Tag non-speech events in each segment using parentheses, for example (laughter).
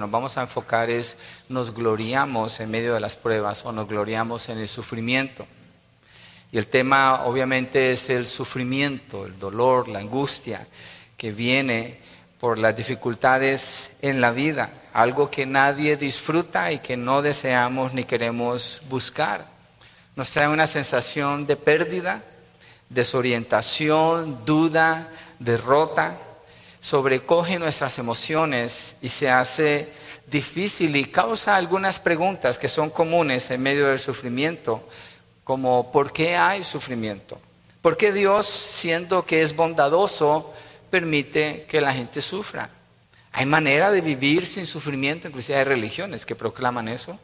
nos vamos a enfocar es nos gloriamos en medio de las pruebas o nos gloriamos en el sufrimiento. Y el tema obviamente es el sufrimiento, el dolor, la angustia que viene por las dificultades en la vida, algo que nadie disfruta y que no deseamos ni queremos buscar. Nos trae una sensación de pérdida, desorientación, duda, derrota sobrecoge nuestras emociones y se hace difícil y causa algunas preguntas que son comunes en medio del sufrimiento, como ¿por qué hay sufrimiento? ¿Por qué Dios, siendo que es bondadoso, permite que la gente sufra? Hay manera de vivir sin sufrimiento, inclusive hay religiones que proclaman eso.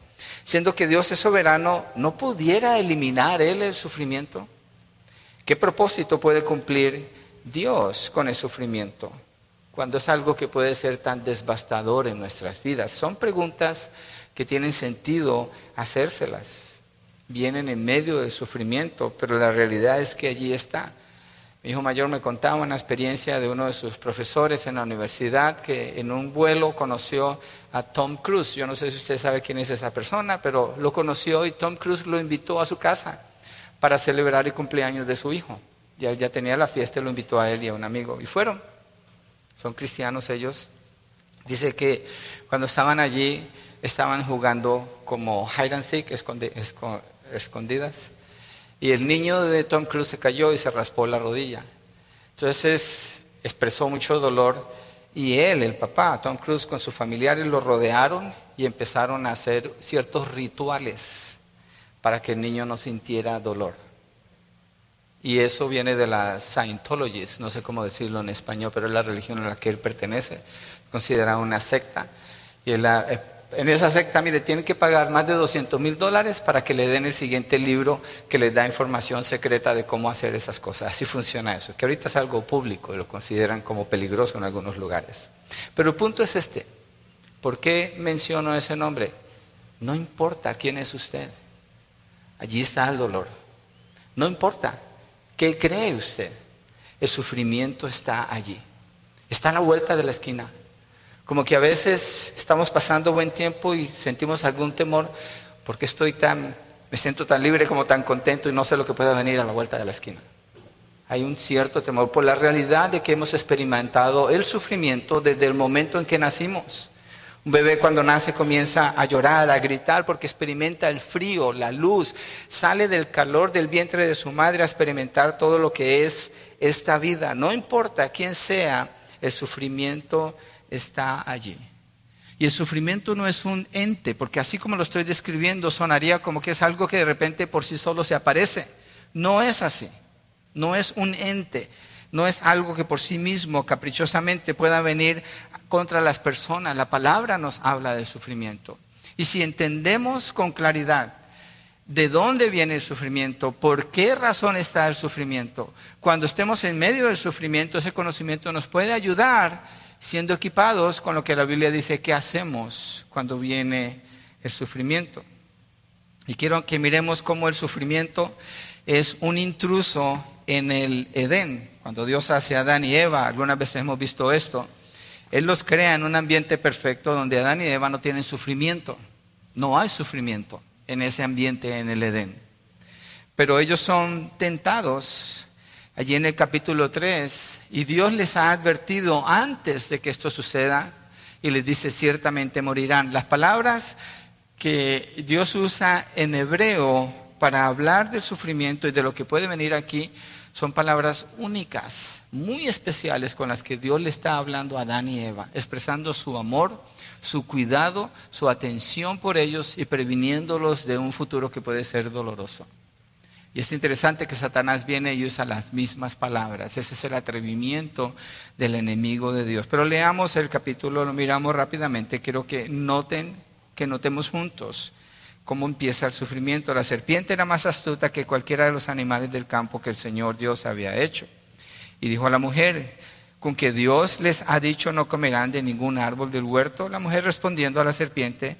Siendo que Dios es soberano, ¿no pudiera eliminar Él el sufrimiento? ¿Qué propósito puede cumplir Dios con el sufrimiento? Cuando es algo que puede ser tan devastador en nuestras vidas? Son preguntas que tienen sentido hacérselas. Vienen en medio del sufrimiento, pero la realidad es que allí está. Mi hijo mayor me contaba una experiencia de uno de sus profesores en la universidad que en un vuelo conoció a Tom Cruise. Yo no sé si usted sabe quién es esa persona, pero lo conoció y Tom Cruise lo invitó a su casa para celebrar el cumpleaños de su hijo. Ya, ya tenía la fiesta, lo invitó a él y a un amigo y fueron son cristianos ellos. Dice que cuando estaban allí estaban jugando como hide and seek, escondidas, y el niño de Tom Cruise se cayó y se raspó la rodilla. Entonces expresó mucho dolor y él, el papá, Tom Cruise, con sus familiares lo rodearon y empezaron a hacer ciertos rituales para que el niño no sintiera dolor. Y eso viene de la Scientology, no sé cómo decirlo en español, pero es la religión a la que él pertenece, considera una secta. Y en, eh, en esa secta, mire, tienen que pagar más de 200 mil dólares para que le den el siguiente libro que les da información secreta de cómo hacer esas cosas. Así funciona eso, que ahorita es algo público, lo consideran como peligroso en algunos lugares. Pero el punto es este, ¿por qué menciono ese nombre? No importa quién es usted, allí está el dolor, no importa. ¿Qué cree usted? El sufrimiento está allí. Está a la vuelta de la esquina. Como que a veces estamos pasando buen tiempo y sentimos algún temor porque estoy tan, me siento tan libre como tan contento y no sé lo que pueda venir a la vuelta de la esquina. Hay un cierto temor por la realidad de que hemos experimentado el sufrimiento desde el momento en que nacimos. Un bebé cuando nace comienza a llorar, a gritar porque experimenta el frío, la luz, sale del calor del vientre de su madre a experimentar todo lo que es esta vida. No importa quién sea, el sufrimiento está allí. Y el sufrimiento no es un ente, porque así como lo estoy describiendo, sonaría como que es algo que de repente por sí solo se aparece. No es así. No es un ente. No es algo que por sí mismo caprichosamente pueda venir contra las personas. La palabra nos habla del sufrimiento. Y si entendemos con claridad de dónde viene el sufrimiento, por qué razón está el sufrimiento, cuando estemos en medio del sufrimiento, ese conocimiento nos puede ayudar siendo equipados con lo que la Biblia dice que hacemos cuando viene el sufrimiento. Y quiero que miremos cómo el sufrimiento es un intruso en el Edén. Cuando Dios hace a Adán y Eva, algunas veces hemos visto esto, él los crea en un ambiente perfecto donde Adán y Eva no tienen sufrimiento. No hay sufrimiento en ese ambiente en el Edén. Pero ellos son tentados allí en el capítulo 3 y Dios les ha advertido antes de que esto suceda y les dice ciertamente morirán. Las palabras que Dios usa en hebreo para hablar del sufrimiento y de lo que puede venir aquí son palabras únicas, muy especiales con las que Dios le está hablando a Adán y Eva, expresando su amor, su cuidado, su atención por ellos y previniéndolos de un futuro que puede ser doloroso. Y es interesante que Satanás viene y usa las mismas palabras. Ese es el atrevimiento del enemigo de Dios. Pero leamos el capítulo, lo miramos rápidamente. Quiero que noten, que notemos juntos cómo empieza el sufrimiento. La serpiente era más astuta que cualquiera de los animales del campo que el Señor Dios había hecho. Y dijo a la mujer, con que Dios les ha dicho no comerán de ningún árbol del huerto. La mujer respondiendo a la serpiente,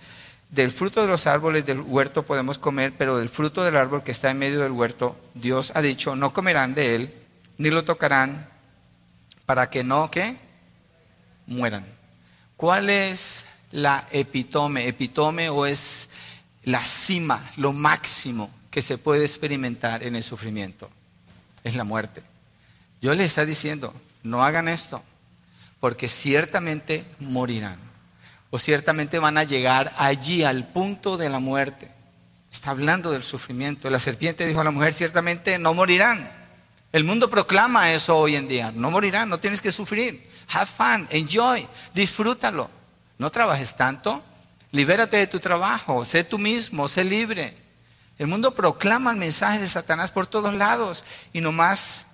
del fruto de los árboles del huerto podemos comer, pero del fruto del árbol que está en medio del huerto, Dios ha dicho no comerán de él, ni lo tocarán, para que no, ¿qué? Mueran. ¿Cuál es la epitome. Epitome o es la cima, lo máximo que se puede experimentar en el sufrimiento. Es la muerte. Yo les está diciendo, no hagan esto, porque ciertamente morirán. O ciertamente van a llegar allí al punto de la muerte. Está hablando del sufrimiento. La serpiente dijo a la mujer, ciertamente no morirán. El mundo proclama eso hoy en día. No morirán, no tienes que sufrir. Have fun, enjoy, disfrútalo. No trabajes tanto. Libérate de tu trabajo, sé tú mismo, sé libre. El mundo proclama el mensaje de Satanás por todos lados y nomás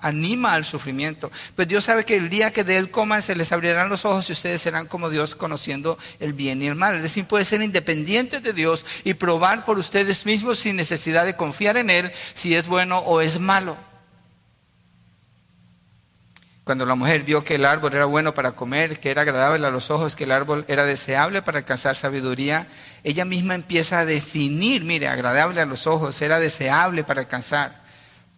anima al sufrimiento. Pues Dios sabe que el día que de él coman se les abrirán los ojos y ustedes serán como Dios conociendo el bien y el mal. Es decir, puede ser independiente de Dios y probar por ustedes mismos sin necesidad de confiar en Él si es bueno o es malo. Cuando la mujer vio que el árbol era bueno para comer, que era agradable a los ojos, que el árbol era deseable para alcanzar sabiduría, ella misma empieza a definir, mire, agradable a los ojos, era deseable para alcanzar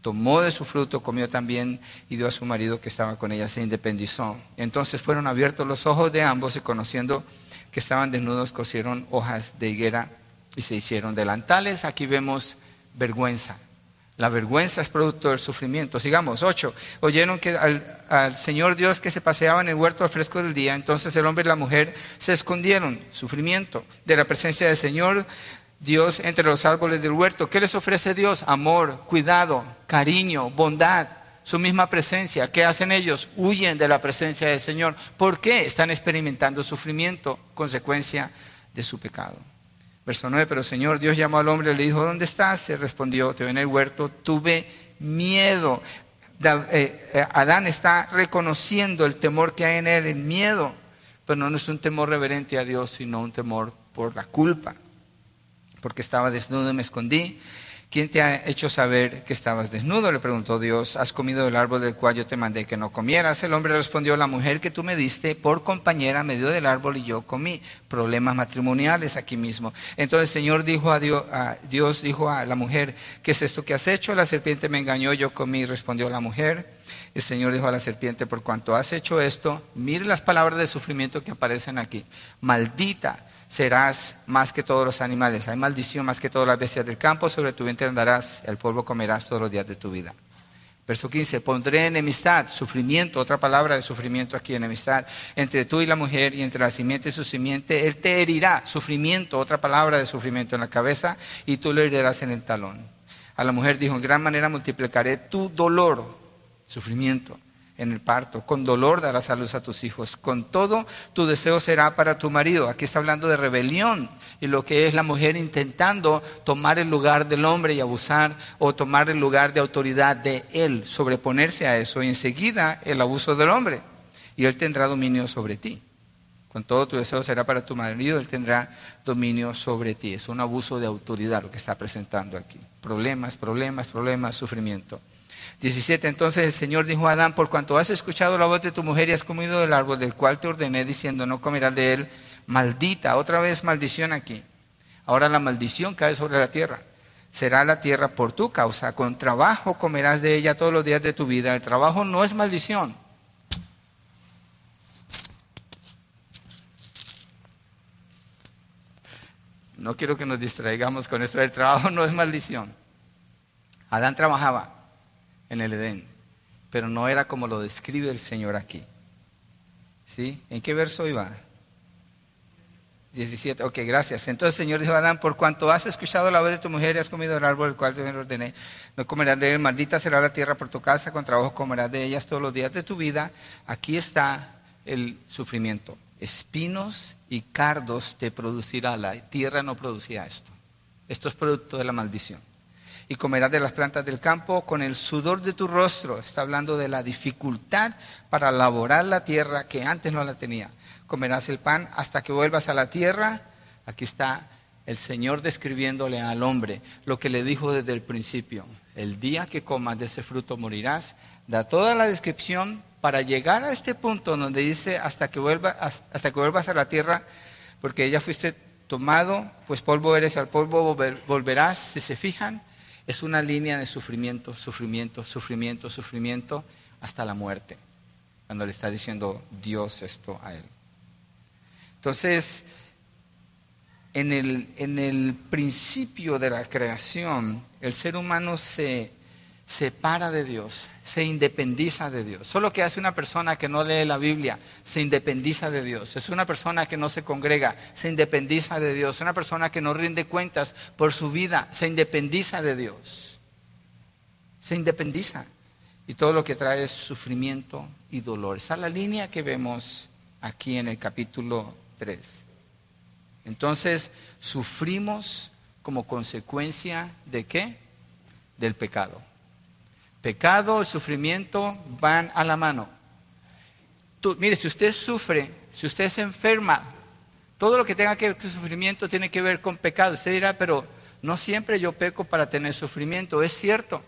tomó de su fruto, comió también y dio a su marido que estaba con ella, se independizó. Entonces fueron abiertos los ojos de ambos y conociendo que estaban desnudos, cosieron hojas de higuera y se hicieron delantales. Aquí vemos vergüenza. La vergüenza es producto del sufrimiento. Sigamos, ocho. Oyeron que al, al, Señor Dios que se paseaba en el huerto al fresco del día, entonces el hombre y la mujer se escondieron, sufrimiento, de la presencia del Señor. Dios entre los árboles del huerto. ¿Qué les ofrece Dios? Amor, cuidado, cariño, bondad, su misma presencia. ¿Qué hacen ellos? Huyen de la presencia del Señor. ¿Por qué? Están experimentando sufrimiento, consecuencia de su pecado. Verso 9, pero Señor Dios llamó al hombre y le dijo, ¿dónde estás? Se respondió, te veo en el huerto, tuve miedo. Eh, eh, Adán está reconociendo el temor que hay en él, el miedo, pero no es un temor reverente a Dios, sino un temor por la culpa porque estaba desnudo y me escondí. ¿Quién te ha hecho saber que estabas desnudo? Le preguntó Dios. ¿Has comido del árbol del cual yo te mandé que no comieras? El hombre respondió, la mujer que tú me diste por compañera me dio del árbol y yo comí. Problemas matrimoniales aquí mismo. Entonces el Señor dijo a Dios, a Dios dijo a la mujer, ¿qué es esto que has hecho? La serpiente me engañó, yo comí, respondió la mujer. El Señor dijo a la serpiente, por cuanto has hecho esto, mire las palabras de sufrimiento que aparecen aquí. Maldita serás más que todos los animales. Hay maldición más que todas las bestias del campo. Sobre tu vientre andarás, el polvo comerás todos los días de tu vida. Verso 15, pondré enemistad, sufrimiento, otra palabra de sufrimiento aquí, enemistad, entre tú y la mujer y entre la simiente y su simiente. Él te herirá, sufrimiento, otra palabra de sufrimiento en la cabeza y tú le herirás en el talón. A la mujer dijo, en gran manera multiplicaré tu dolor, sufrimiento en el parto. Con dolor darás a luz a tus hijos. Con todo tu deseo será para tu marido. Aquí está hablando de rebelión y lo que es la mujer intentando tomar el lugar del hombre y abusar o tomar el lugar de autoridad de él, sobreponerse a eso. Y enseguida el abuso del hombre. Y él tendrá dominio sobre ti. Con todo tu deseo será para tu marido, él tendrá dominio sobre ti. Es un abuso de autoridad lo que está presentando aquí. Problemas, problemas, problemas, sufrimiento. 17. Entonces el Señor dijo a Adán, por cuanto has escuchado la voz de tu mujer y has comido del árbol del cual te ordené diciendo, no comerás de él, maldita, otra vez maldición aquí. Ahora la maldición cae sobre la tierra. Será la tierra por tu causa, con trabajo comerás de ella todos los días de tu vida. El trabajo no es maldición. No quiero que nos distraigamos con esto. El trabajo (laughs) no es maldición. Adán trabajaba en el Edén, pero no era como lo describe el Señor aquí. ¿Sí? ¿En qué verso iba? 17. Ok, gracias. Entonces el Señor dijo a Adán, por cuanto has escuchado la voz de tu mujer y has comido el árbol el cual te ordené, no comerás de él, maldita será la tierra por tu casa, con trabajo comerás de ellas todos los días de tu vida. Aquí está el sufrimiento. Espinos y cardos te producirá. La tierra no producía esto. Esto es producto de la maldición y comerás de las plantas del campo con el sudor de tu rostro. Está hablando de la dificultad para laborar la tierra que antes no la tenía. Comerás el pan hasta que vuelvas a la tierra. Aquí está el Señor describiéndole al hombre lo que le dijo desde el principio. El día que comas de ese fruto morirás. Da toda la descripción para llegar a este punto donde dice hasta que, vuelva, hasta que vuelvas a la tierra, porque ya fuiste tomado, pues polvo eres, al polvo volverás. Si se fijan, es una línea de sufrimiento, sufrimiento, sufrimiento, sufrimiento, hasta la muerte, cuando le está diciendo Dios esto a él. Entonces, en el, en el principio de la creación, el ser humano se separa de Dios, se independiza de Dios. Solo que hace una persona que no lee la Biblia, se independiza de Dios. Es una persona que no se congrega, se independiza de Dios. Es una persona que no rinde cuentas por su vida, se independiza de Dios. Se independiza. Y todo lo que trae es sufrimiento y dolor. Esa es la línea que vemos aquí en el capítulo 3. Entonces, sufrimos como consecuencia de qué? Del pecado. Pecado y sufrimiento van a la mano. mire, si usted sufre, si usted se enferma, todo lo que tenga que ver con sufrimiento tiene que ver con pecado. Usted dirá, pero no siempre yo peco para tener sufrimiento. Es cierto,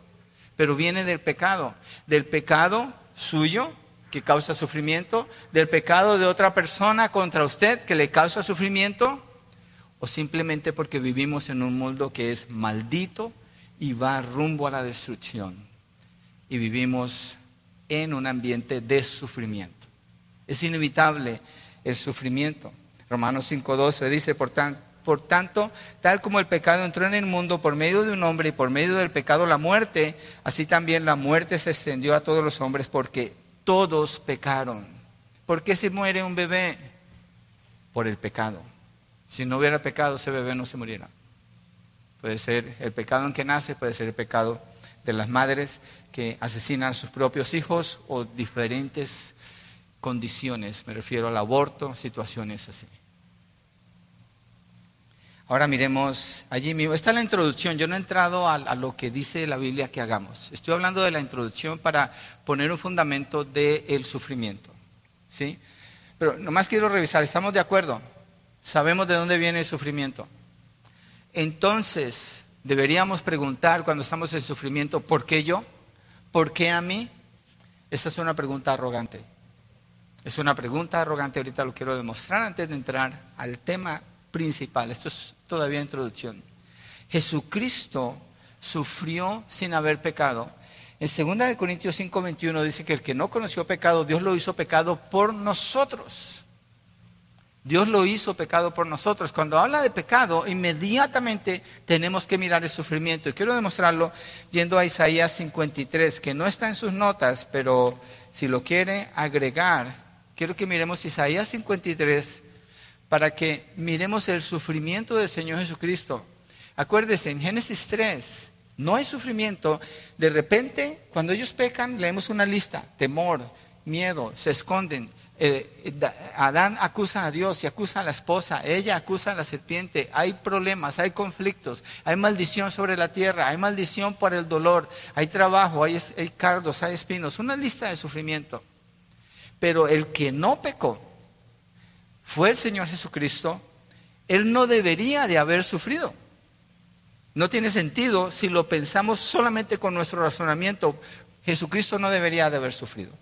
pero viene del pecado. Del pecado suyo que causa sufrimiento, del pecado de otra persona contra usted que le causa sufrimiento, o simplemente porque vivimos en un mundo que es maldito y va rumbo a la destrucción y vivimos en un ambiente de sufrimiento. Es inevitable el sufrimiento. Romanos 5.12 dice, por, por tanto, tal como el pecado entró en el mundo por medio de un hombre y por medio del pecado la muerte, así también la muerte se extendió a todos los hombres porque todos pecaron. ¿Por qué se muere un bebé? Por el pecado. Si no hubiera pecado, ese bebé no se muriera. Puede ser el pecado en que nace, puede ser el pecado de las madres que asesinan a sus propios hijos o diferentes condiciones, me refiero al aborto, situaciones así. Ahora miremos allí mismo. Esta es la introducción. Yo no he entrado a, lo que dice la Biblia que hagamos. Estoy hablando de la introducción para poner un fundamento del sufrimiento. ¿sí? Pero nomás quiero revisar. ¿Estamos de acuerdo? Sabemos de dónde viene el sufrimiento. Entonces, deberíamos preguntar cuando estamos en sufrimiento, ¿por qué yo? ¿Por qué a mí? Esa es una pregunta arrogante. Es una pregunta arrogante, ahorita lo quiero demostrar antes de entrar al tema principal. Esto es todavía introducción. Jesucristo sufrió sin haber pecado. En 2 Corintios 5:21 dice que el que no conoció pecado, Dios lo hizo pecado por nosotros Dios lo hizo pecado por nosotros. Cuando habla de pecado, inmediatamente tenemos que mirar el sufrimiento. Y quiero demostrarlo yendo a Isaías 53, que no está en sus notas, pero si lo quiere agregar, quiero que miremos Isaías 53 para que miremos el sufrimiento del Señor Jesucristo. Acuérdese, en Génesis 3 no hay sufrimiento. De repente, cuando ellos pecan, leemos una lista, temor, miedo, se esconden. Eh, Adán acusa a Dios y acusa a la esposa, ella acusa a la serpiente, hay problemas, hay conflictos, hay maldición sobre la tierra, hay maldición por el dolor, hay trabajo, hay, hay cardos, hay espinos, una lista de sufrimiento. Pero el que no pecó fue el Señor Jesucristo, Él no debería de haber sufrido. No tiene sentido si lo pensamos solamente con nuestro razonamiento. Jesucristo no debería de haber sufrido.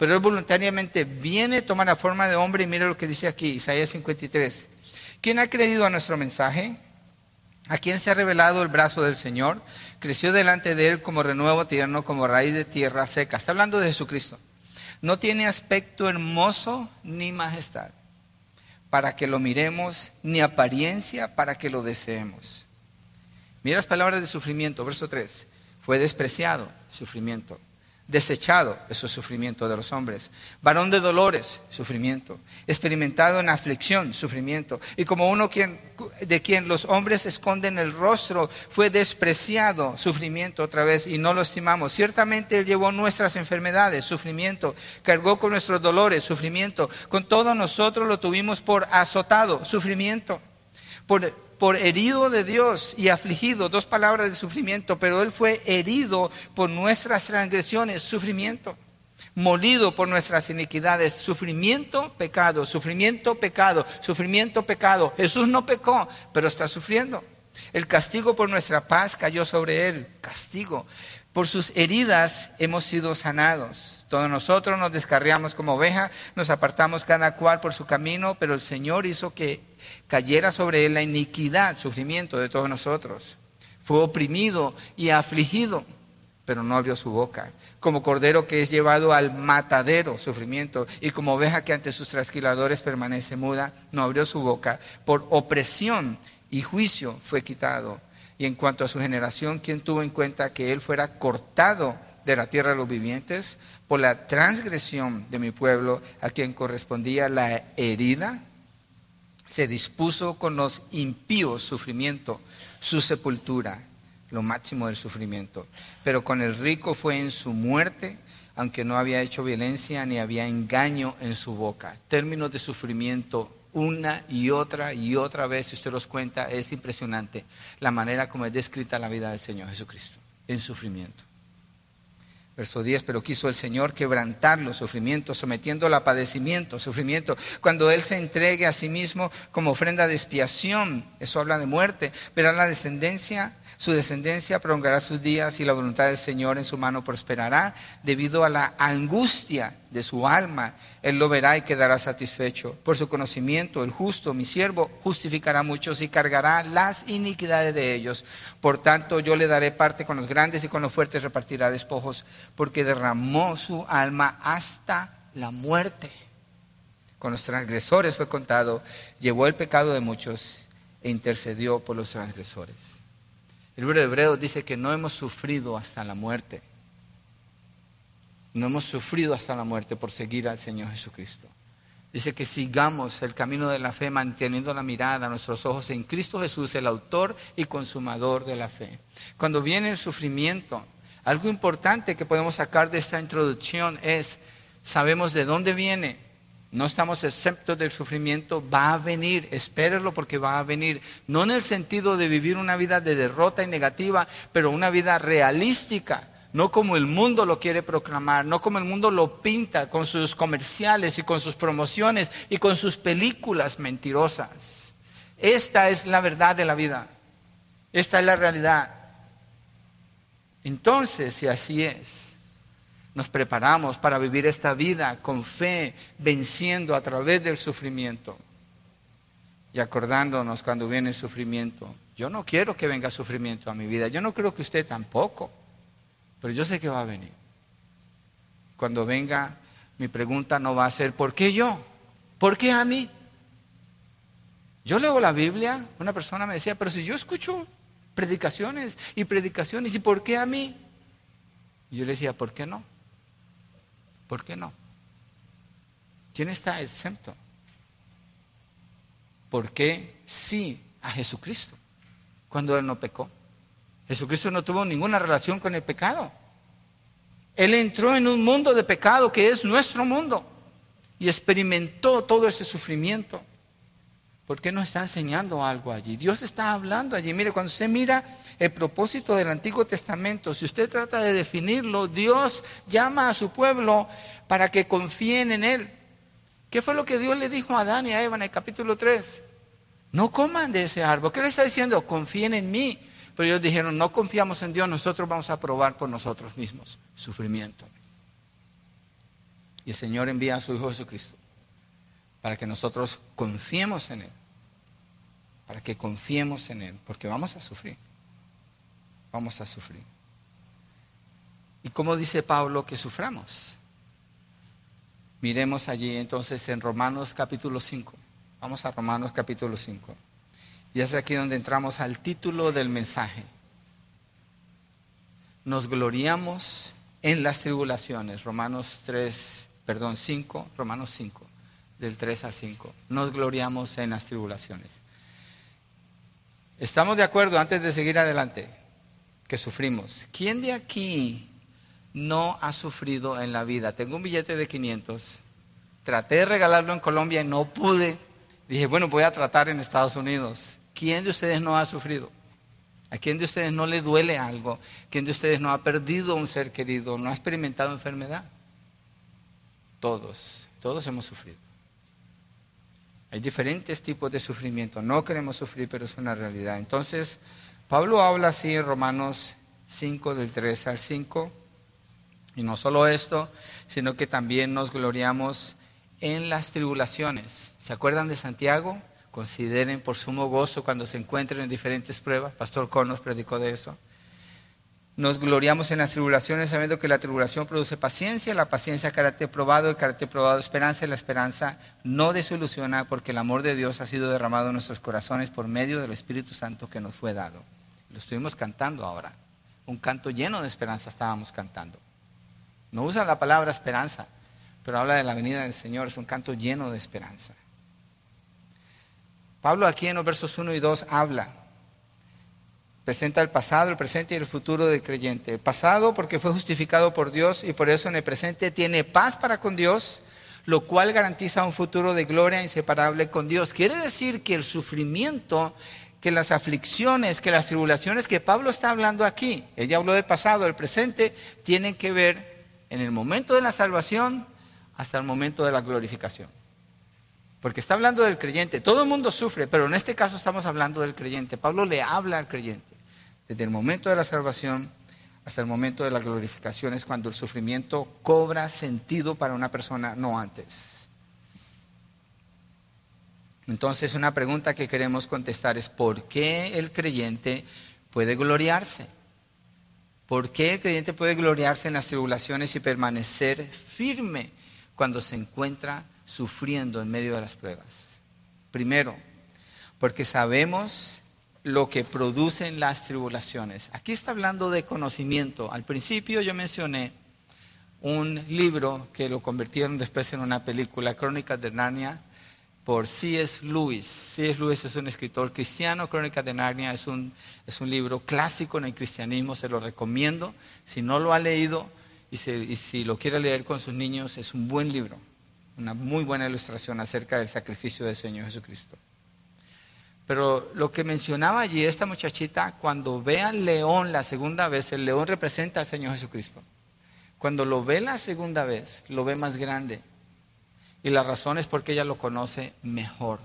Pero él voluntariamente viene, toma la forma de hombre y mira lo que dice aquí, Isaías 53. ¿Quién ha creído a nuestro mensaje? ¿A quién se ha revelado el brazo del Señor? Creció delante de él como renuevo tierno, como raíz de tierra seca. Está hablando de Jesucristo. No tiene aspecto hermoso ni majestad para que lo miremos, ni apariencia para que lo deseemos. Mira las palabras de sufrimiento, verso 3. Fue despreciado, sufrimiento desechado, eso es sufrimiento de los hombres. Varón de dolores, sufrimiento. Experimentado en aflicción, sufrimiento. Y como uno de quien los hombres esconden el rostro, fue despreciado, sufrimiento otra vez, y no lo estimamos. Ciertamente Él llevó nuestras enfermedades, sufrimiento. Cargó con nuestros dolores, sufrimiento. Con todo nosotros lo tuvimos por azotado, sufrimiento. Por por herido de Dios y afligido, dos palabras de sufrimiento, pero Él fue herido por nuestras transgresiones, sufrimiento, molido por nuestras iniquidades, sufrimiento, pecado, sufrimiento, pecado, sufrimiento, pecado. Jesús no pecó, pero está sufriendo. El castigo por nuestra paz cayó sobre Él, castigo. Por sus heridas hemos sido sanados. Todos nosotros nos descarriamos como oveja, nos apartamos cada cual por su camino, pero el Señor hizo que cayera sobre él la iniquidad, sufrimiento de todos nosotros. Fue oprimido y afligido, pero no abrió su boca. Como cordero que es llevado al matadero, sufrimiento, y como oveja que ante sus trasquiladores permanece muda, no abrió su boca. Por opresión y juicio fue quitado. Y en cuanto a su generación, ¿quién tuvo en cuenta que él fuera cortado de la tierra de los vivientes por la transgresión de mi pueblo, a quien correspondía la herida? Se dispuso con los impíos sufrimiento, su sepultura lo máximo del sufrimiento. Pero con el rico fue en su muerte, aunque no había hecho violencia ni había engaño en su boca. Términos de sufrimiento una y otra y otra vez, si usted los cuenta, es impresionante la manera como es descrita la vida del Señor Jesucristo, en sufrimiento. Verso 10, pero quiso el Señor quebrantar los sufrimientos, sometiéndolo a padecimiento, sufrimiento. Cuando Él se entregue a sí mismo como ofrenda de expiación, eso habla de muerte, verá la descendencia su descendencia prolongará sus días y la voluntad del Señor en su mano prosperará debido a la angustia de su alma. Él lo verá y quedará satisfecho. Por su conocimiento, el justo, mi siervo, justificará a muchos y cargará las iniquidades de ellos. Por tanto, yo le daré parte con los grandes y con los fuertes repartirá despojos, porque derramó su alma hasta la muerte. Con los transgresores fue contado, llevó el pecado de muchos e intercedió por los transgresores. El libro de Hebreos dice que no hemos sufrido hasta la muerte. No hemos sufrido hasta la muerte por seguir al Señor Jesucristo. Dice que sigamos el camino de la fe manteniendo la mirada, nuestros ojos en Cristo Jesús, el autor y consumador de la fe. Cuando viene el sufrimiento, algo importante que podemos sacar de esta introducción es, sabemos de dónde viene, no estamos exentos del sufrimiento, va a venir, espérenlo porque va a venir. No en el sentido de vivir una vida de derrota y negativa, pero una vida realística, no como el mundo lo quiere proclamar, no como el mundo lo pinta con sus comerciales y con sus promociones y con sus películas mentirosas. Esta es la verdad de la vida, esta es la realidad. Entonces, si así es, nos preparamos para vivir esta vida con fe, venciendo a través del sufrimiento y acordándonos cuando viene sufrimiento. Yo no quiero que venga sufrimiento a mi vida, yo no creo que usted tampoco, pero yo sé que va a venir. Cuando venga, mi pregunta no va a ser, ¿por qué yo? ¿Por qué a mí? Yo leo la Biblia, una persona me decía, pero si yo escucho predicaciones y predicaciones, ¿y por qué a mí? Y yo le decía, ¿por qué no? ¿Por qué no? ¿Quién está exento? ¿Por qué sí a Jesucristo cuando Él no pecó? Jesucristo no tuvo ninguna relación con el pecado. Él entró en un mundo de pecado que es nuestro mundo y experimentó todo ese sufrimiento. ¿Por qué no está enseñando algo allí? Dios está hablando allí. Mire, cuando usted mira el propósito del Antiguo Testamento, si usted trata de definirlo, Dios llama a su pueblo para que confíen en Él. ¿Qué fue lo que Dios le dijo a Adán y a Eva en el capítulo 3? No coman de ese árbol. ¿Qué le está diciendo? Confíen en mí. Pero ellos dijeron, no confiamos en Dios, nosotros vamos a probar por nosotros mismos sufrimiento. Y el Señor envía a su Hijo Jesucristo para que nosotros confiemos en Él para que confiemos en Él, porque vamos a sufrir. Vamos a sufrir. ¿Y cómo dice Pablo que suframos? Miremos allí entonces en Romanos capítulo 5. Vamos a Romanos capítulo 5. Y es aquí donde entramos al título del mensaje. Nos gloriamos en las tribulaciones. Romanos 3, perdón, 5, Romanos 5, del 3 al 5. Nos gloriamos en las tribulaciones. Estamos de acuerdo antes de seguir adelante que sufrimos. ¿Quién de aquí no ha sufrido en la vida? Tengo un billete de 500. Traté de regalarlo en Colombia y no pude. Dije, bueno, voy a tratar en Estados Unidos. ¿Quién de ustedes no ha sufrido? ¿A quién de ustedes no le duele algo? ¿Quién de ustedes no ha perdido un ser querido? ¿No ha experimentado enfermedad? Todos, todos hemos sufrido. Hay diferentes tipos de sufrimiento. No queremos sufrir, pero es una realidad. Entonces, Pablo habla así en Romanos 5, del 3 al 5. Y no solo esto, sino que también nos gloriamos en las tribulaciones. ¿Se acuerdan de Santiago? Consideren por sumo gozo cuando se encuentren en diferentes pruebas. Pastor Conos predicó de eso. Nos gloriamos en las tribulaciones sabiendo que la tribulación produce paciencia, la paciencia carácter probado, el carácter probado esperanza y la esperanza no desilusiona porque el amor de Dios ha sido derramado en nuestros corazones por medio del Espíritu Santo que nos fue dado. Lo estuvimos cantando ahora. Un canto lleno de esperanza estábamos cantando. No usa la palabra esperanza, pero habla de la venida del Señor. Es un canto lleno de esperanza. Pablo aquí en los versos 1 y 2 habla Presenta el pasado, el presente y el futuro del creyente. El pasado porque fue justificado por Dios y por eso en el presente tiene paz para con Dios, lo cual garantiza un futuro de gloria inseparable con Dios. Quiere decir que el sufrimiento, que las aflicciones, que las tribulaciones que Pablo está hablando aquí, ella habló del pasado, del presente, tienen que ver en el momento de la salvación hasta el momento de la glorificación. Porque está hablando del creyente. Todo el mundo sufre, pero en este caso estamos hablando del creyente. Pablo le habla al creyente. Desde el momento de la salvación hasta el momento de la glorificación es cuando el sufrimiento cobra sentido para una persona, no antes. Entonces una pregunta que queremos contestar es, ¿por qué el creyente puede gloriarse? ¿Por qué el creyente puede gloriarse en las tribulaciones y permanecer firme cuando se encuentra sufriendo en medio de las pruebas? Primero, porque sabemos lo que producen las tribulaciones. Aquí está hablando de conocimiento. Al principio yo mencioné un libro que lo convirtieron después en una película, Crónicas de Narnia, por C.S. Lewis. C.S. Lewis es un escritor cristiano, Crónicas de Narnia es un, es un libro clásico en el cristianismo, se lo recomiendo. Si no lo ha leído y, y si lo quiere leer con sus niños, es un buen libro, una muy buena ilustración acerca del sacrificio del Señor Jesucristo. Pero lo que mencionaba allí esta muchachita, cuando ve al león la segunda vez, el león representa al Señor Jesucristo. Cuando lo ve la segunda vez, lo ve más grande. Y la razón es porque ella lo conoce mejor.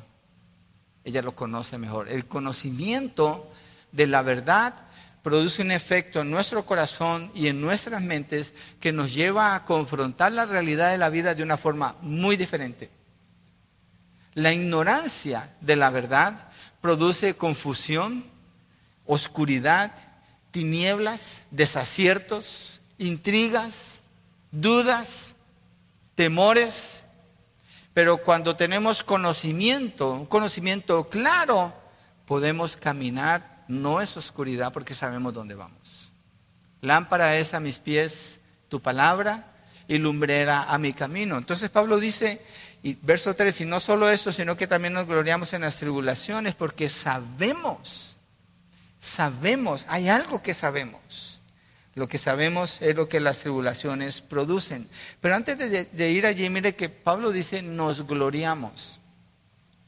Ella lo conoce mejor. El conocimiento de la verdad produce un efecto en nuestro corazón y en nuestras mentes que nos lleva a confrontar la realidad de la vida de una forma muy diferente. La ignorancia de la verdad produce confusión, oscuridad, tinieblas, desaciertos, intrigas, dudas, temores. Pero cuando tenemos conocimiento, un conocimiento claro, podemos caminar, no es oscuridad porque sabemos dónde vamos. Lámpara es a mis pies tu palabra y lumbrera a mi camino. Entonces Pablo dice, y verso 3, y no solo eso, sino que también nos gloriamos en las tribulaciones, porque sabemos, sabemos, hay algo que sabemos. Lo que sabemos es lo que las tribulaciones producen. Pero antes de, de ir allí, mire que Pablo dice, nos gloriamos.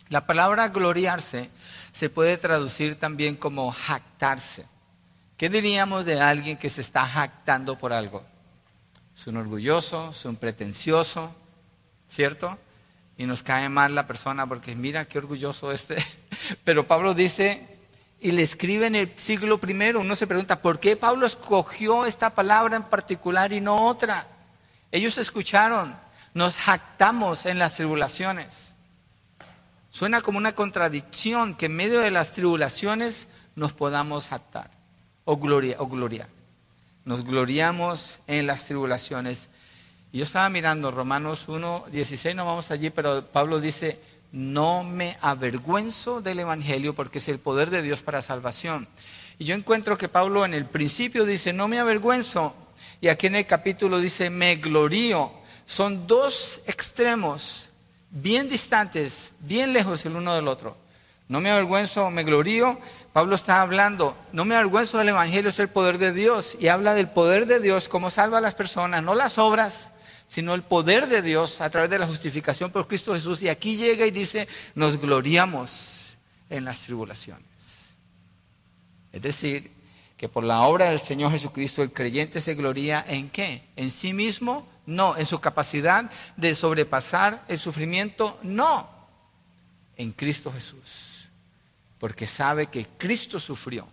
La palabra gloriarse se puede traducir también como jactarse. ¿Qué diríamos de alguien que se está jactando por algo? Es un orgulloso, es un pretencioso, ¿cierto? Y nos cae mal la persona porque mira qué orgulloso este. (laughs) Pero Pablo dice, y le escribe en el siglo primero, uno se pregunta, ¿por qué Pablo escogió esta palabra en particular y no otra? Ellos escucharon, nos jactamos en las tribulaciones. Suena como una contradicción que en medio de las tribulaciones nos podamos jactar o gloria, o gloria. Nos gloriamos en las tribulaciones yo estaba mirando Romanos 1, 16, no vamos allí, pero Pablo dice, no me avergüenzo del Evangelio porque es el poder de Dios para salvación. Y yo encuentro que Pablo en el principio dice, no me avergüenzo, y aquí en el capítulo dice, me glorío. Son dos extremos bien distantes, bien lejos el uno del otro. No me avergüenzo, me glorío. Pablo está hablando, no me avergüenzo del Evangelio, es el poder de Dios. Y habla del poder de Dios, como salva a las personas, no las obras sino el poder de Dios a través de la justificación por Cristo Jesús. Y aquí llega y dice, nos gloriamos en las tribulaciones. Es decir, que por la obra del Señor Jesucristo el creyente se gloria en qué? ¿En sí mismo? No. ¿En su capacidad de sobrepasar el sufrimiento? No. En Cristo Jesús. Porque sabe que Cristo sufrió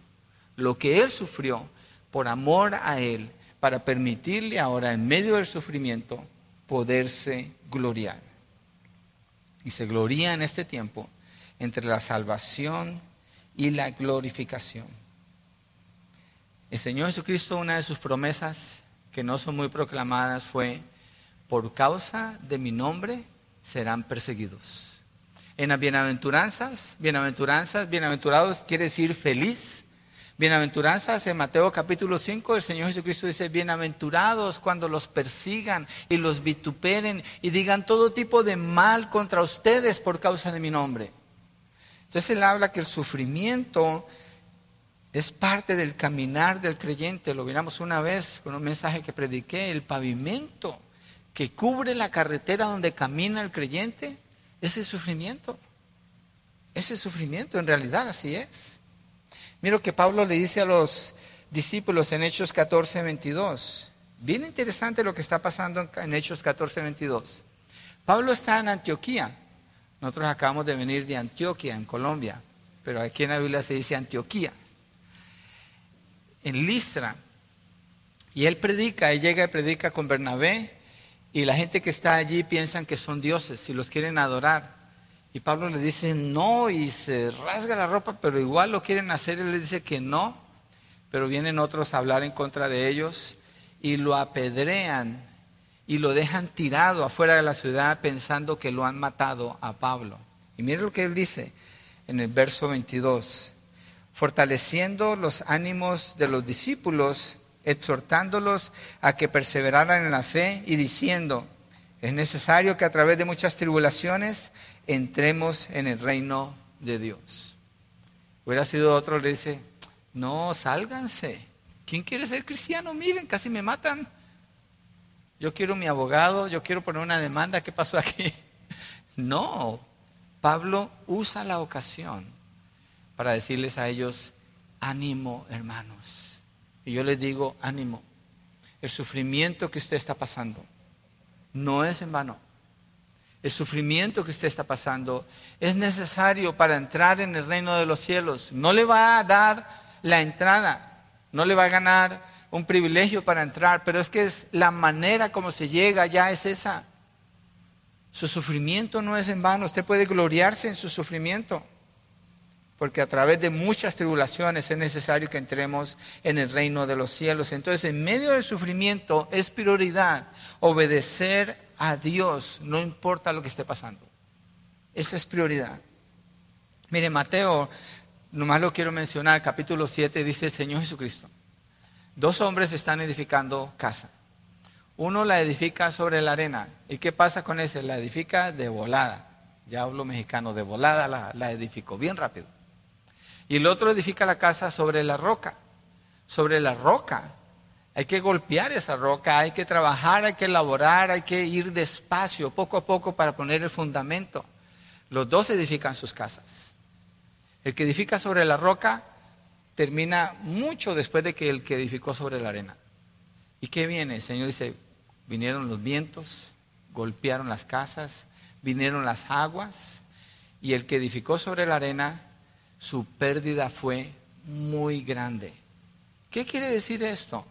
lo que Él sufrió por amor a Él para permitirle ahora, en medio del sufrimiento, poderse gloriar. Y se gloria en este tiempo entre la salvación y la glorificación. El Señor Jesucristo, una de sus promesas que no son muy proclamadas fue, por causa de mi nombre serán perseguidos. En las bienaventuranzas, bienaventuranzas, bienaventurados quiere decir feliz. Bienaventuranzas en Mateo capítulo 5, el Señor Jesucristo dice, bienaventurados cuando los persigan y los vituperen y digan todo tipo de mal contra ustedes por causa de mi nombre. Entonces él habla que el sufrimiento es parte del caminar del creyente. Lo miramos una vez con un mensaje que prediqué, el pavimento que cubre la carretera donde camina el creyente, ese sufrimiento. Ese sufrimiento, en realidad así es. Mira lo que Pablo le dice a los discípulos en Hechos 14, 22. Bien interesante lo que está pasando en Hechos 14, 22. Pablo está en Antioquía. Nosotros acabamos de venir de Antioquia, en Colombia, pero aquí en la Biblia se dice Antioquía. En Listra. Y él predica, él llega y predica con Bernabé y la gente que está allí piensan que son dioses y los quieren adorar. Y Pablo le dice no y se rasga la ropa, pero igual lo quieren hacer. Él le dice que no, pero vienen otros a hablar en contra de ellos y lo apedrean y lo dejan tirado afuera de la ciudad pensando que lo han matado a Pablo. Y mire lo que él dice en el verso 22. Fortaleciendo los ánimos de los discípulos, exhortándolos a que perseveraran en la fe y diciendo, es necesario que a través de muchas tribulaciones entremos en el reino de Dios. Hubiera sido otro, le dice, no, sálganse. ¿Quién quiere ser cristiano? Miren, casi me matan. Yo quiero mi abogado, yo quiero poner una demanda, ¿qué pasó aquí? (laughs) No, Pablo usa la ocasión para decirles a ellos, ánimo hermanos y yo les digo, ánimo, el sufrimiento que usted está pasando no es en vano. El sufrimiento que usted está pasando es necesario para entrar en el reino de los cielos. No le va a dar la entrada, no le va a ganar un privilegio para entrar, pero es que es la manera como se llega ya es esa. Su sufrimiento no es en vano, usted puede gloriarse en su sufrimiento porque a través de muchas tribulaciones es necesario que entremos en el reino de los cielos. Entonces, en medio del sufrimiento es prioridad obedecer a Dios, no importa lo que esté pasando. Esa es prioridad. Mire, Mateo, nomás lo quiero mencionar, capítulo 7 dice el Señor Jesucristo. Dos hombres están edificando casa. Uno la edifica sobre la arena. ¿Y qué pasa con ese? La edifica de volada. Ya hablo mexicano, de volada la, la edificó, bien rápido. Y el otro edifica la casa sobre la roca. Sobre la roca. Hay que golpear esa roca, hay que trabajar, hay que elaborar, hay que ir despacio, poco a poco para poner el fundamento. Los dos edifican sus casas. El que edifica sobre la roca termina mucho después de que el que edificó sobre la arena. ¿Y qué viene? El Señor dice, vinieron los vientos, golpearon las casas, vinieron las aguas, y el que edificó sobre la arena su pérdida fue muy grande. ¿Qué quiere decir esto?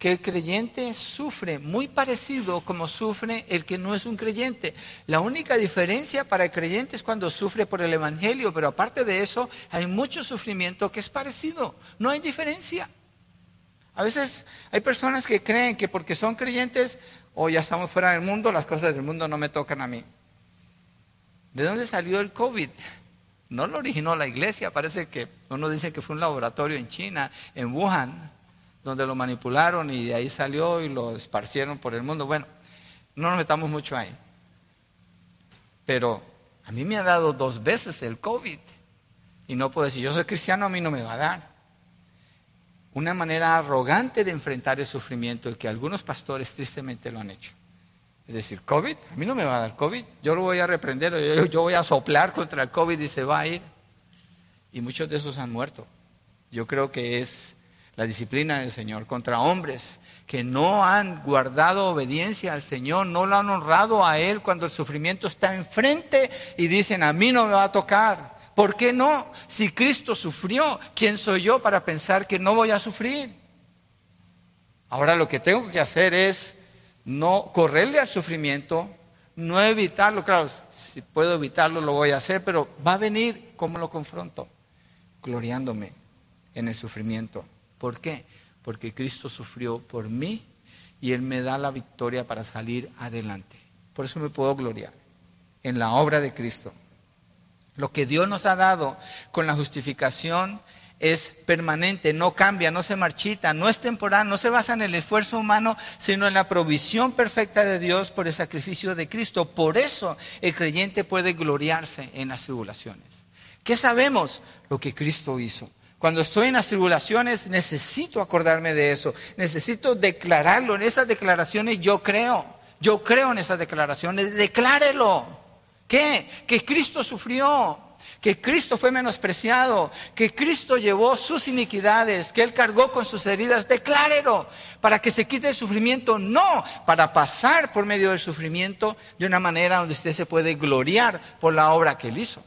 Que el creyente sufre muy parecido como sufre el que no es un creyente. La única diferencia para el creyente es cuando sufre por el Evangelio, pero aparte de eso hay mucho sufrimiento que es parecido. No hay diferencia. A veces hay personas que creen que porque son creyentes o ya estamos fuera del mundo, las cosas del mundo no me tocan a mí. ¿De dónde salió el COVID? No lo originó la iglesia, parece que uno dice que fue un laboratorio en China, en Wuhan, donde lo manipularon y de ahí salió y lo esparcieron por el mundo. Bueno, no nos metamos mucho ahí. Pero a mí me ha dado dos veces el COVID y no puedo decir, yo soy cristiano, a mí no me va a dar. Una manera arrogante de enfrentar el sufrimiento que algunos pastores tristemente lo han hecho. Es decir, COVID, a mí no me va a dar COVID, yo lo voy a reprender, yo, voy a soplar contra el COVID y se va a ir. Y muchos de esos han muerto. Yo creo que es la disciplina del Señor contra hombres que no han guardado obediencia al Señor, no lo han honrado a Él cuando el sufrimiento está enfrente y dicen, a mí no me va a tocar. ¿Por qué no? Si Cristo sufrió, ¿quién soy yo para pensar que no voy a sufrir? Ahora lo que tengo que hacer es no correrle al sufrimiento, no evitarlo, claro, si puedo evitarlo lo voy a hacer, pero va a venir como lo confronto, gloriándome en el sufrimiento. ¿Por qué? Porque Cristo sufrió por mí y Él me da la victoria para salir adelante. Por eso me puedo gloriar en la obra de Cristo. Lo que Dios nos ha dado con la justificación es permanente, no cambia, no se marchita, no es temporal, no se basa en el esfuerzo humano, sino en la provisión perfecta de Dios por el sacrificio de Cristo. Por eso el creyente puede gloriarse en las tribulaciones. ¿Qué sabemos? Lo que Cristo hizo. Cuando estoy en las tribulaciones necesito acordarme de eso, necesito declararlo. En esas declaraciones yo creo, yo creo en esas declaraciones, declárelo. ¿Qué? Que Cristo sufrió, que Cristo fue menospreciado, que Cristo llevó sus iniquidades, que Él cargó con sus heridas. Declárelo para que se quite el sufrimiento, no para pasar por medio del sufrimiento de una manera donde usted se puede gloriar por la obra que Él hizo.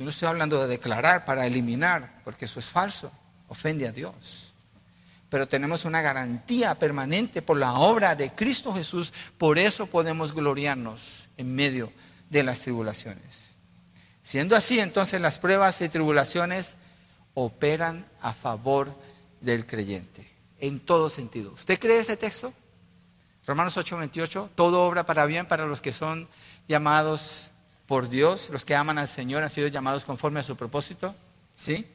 Yo no estoy hablando de declarar para eliminar, porque eso es falso, ofende a Dios. Pero tenemos una garantía permanente por la obra de Cristo Jesús, por eso podemos gloriarnos en medio de las tribulaciones. Siendo así, entonces las pruebas y tribulaciones operan a favor del creyente, en todo sentido. ¿Usted cree ese texto? Romanos 8:28, todo obra para bien para los que son llamados por Dios, los que aman al Señor han sido llamados conforme a su propósito. ¿Sí?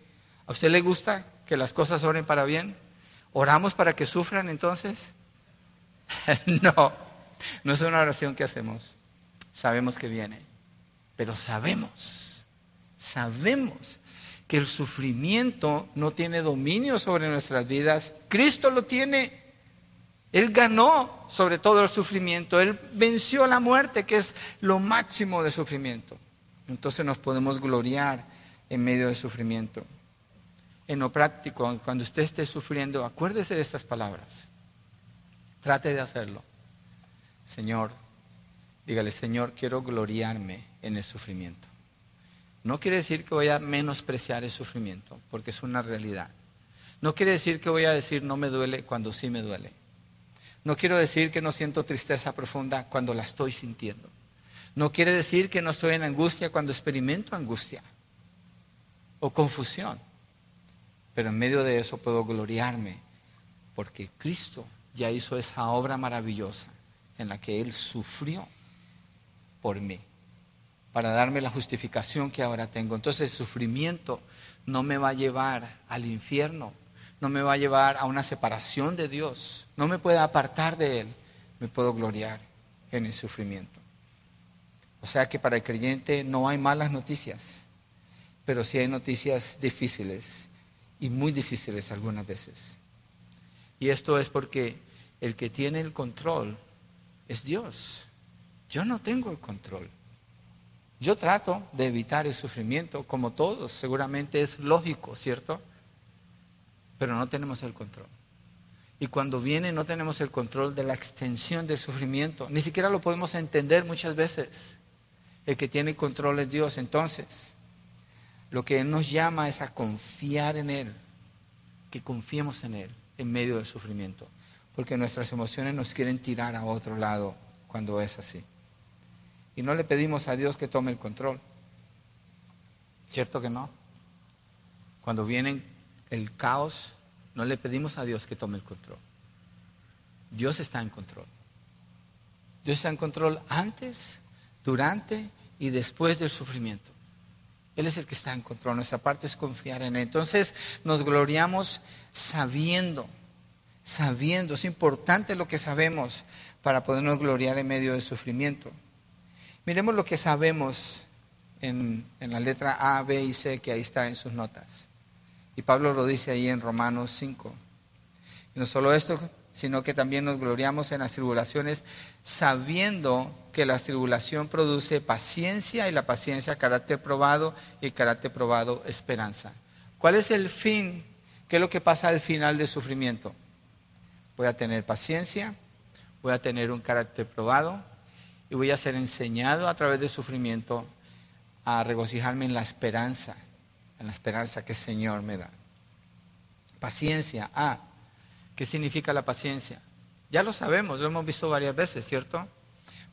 ¿A usted le gusta que las cosas oren para bien? ¿Oramos para que sufran entonces? (laughs) no, no es una oración que hacemos. Sabemos que viene, pero sabemos, sabemos que el sufrimiento no tiene dominio sobre nuestras vidas. Cristo lo tiene. Él ganó sobre todo el sufrimiento. Él venció la muerte, que es lo máximo de sufrimiento. Entonces nos podemos gloriar en medio del sufrimiento. En lo práctico, cuando usted esté sufriendo, acuérdese de estas palabras. Trate de hacerlo. Señor, dígale, Señor, quiero gloriarme en el sufrimiento. No quiere decir que voy a menospreciar el sufrimiento, porque es una realidad. No quiere decir que voy a decir no me duele cuando sí me duele. No quiero decir que no siento tristeza profunda cuando la estoy sintiendo. No quiere decir que no estoy en angustia cuando experimento angustia o confusión. Pero en medio de eso puedo gloriarme porque Cristo ya hizo esa obra maravillosa en la que Él sufrió por mí, para darme la justificación que ahora tengo. Entonces el sufrimiento no me va a llevar al infierno, no me va a llevar a una separación de Dios, no me puede apartar de Él, me puedo gloriar en el sufrimiento. O sea que para el creyente no hay malas noticias, pero sí hay noticias difíciles y muy difíciles algunas veces. Y esto es porque el que tiene el control es Dios. Yo no tengo el control. Yo trato de evitar el sufrimiento, como todos, seguramente es lógico, ¿cierto? Pero no tenemos el control. Y cuando viene no tenemos el control de la extensión del sufrimiento. Ni siquiera lo podemos entender muchas veces. El que tiene control es Dios. Entonces, lo que Él nos llama es a confiar en Él. Que confiemos en Él en medio del sufrimiento. Porque nuestras emociones nos quieren tirar a otro lado cuando es así. Y no le pedimos a Dios que tome el control. ¿Cierto que no? Cuando vienen el caos, no le pedimos a Dios que tome el control. Dios está en control. Dios está en control antes, durante y después del sufrimiento. Él es el que está en control. Nuestra parte es confiar en Él. Entonces nos gloriamos sabiendo, sabiendo. Es importante lo que sabemos para podernos gloriar en medio del sufrimiento. Miremos lo que sabemos en, en la letra A, B y C que ahí está en sus notas. Y Pablo lo dice ahí en Romanos 5. Y no solo esto, sino que también nos gloriamos en las tribulaciones, sabiendo que la tribulación produce paciencia y la paciencia carácter probado y carácter probado esperanza. ¿Cuál es el fin? ¿Qué es lo que pasa al final del sufrimiento? Voy a tener paciencia, voy a tener un carácter probado y voy a ser enseñado a través del sufrimiento a regocijarme en la esperanza en la esperanza que el Señor me da. Paciencia. Ah, ¿qué significa la paciencia? Ya lo sabemos, lo hemos visto varias veces, ¿cierto?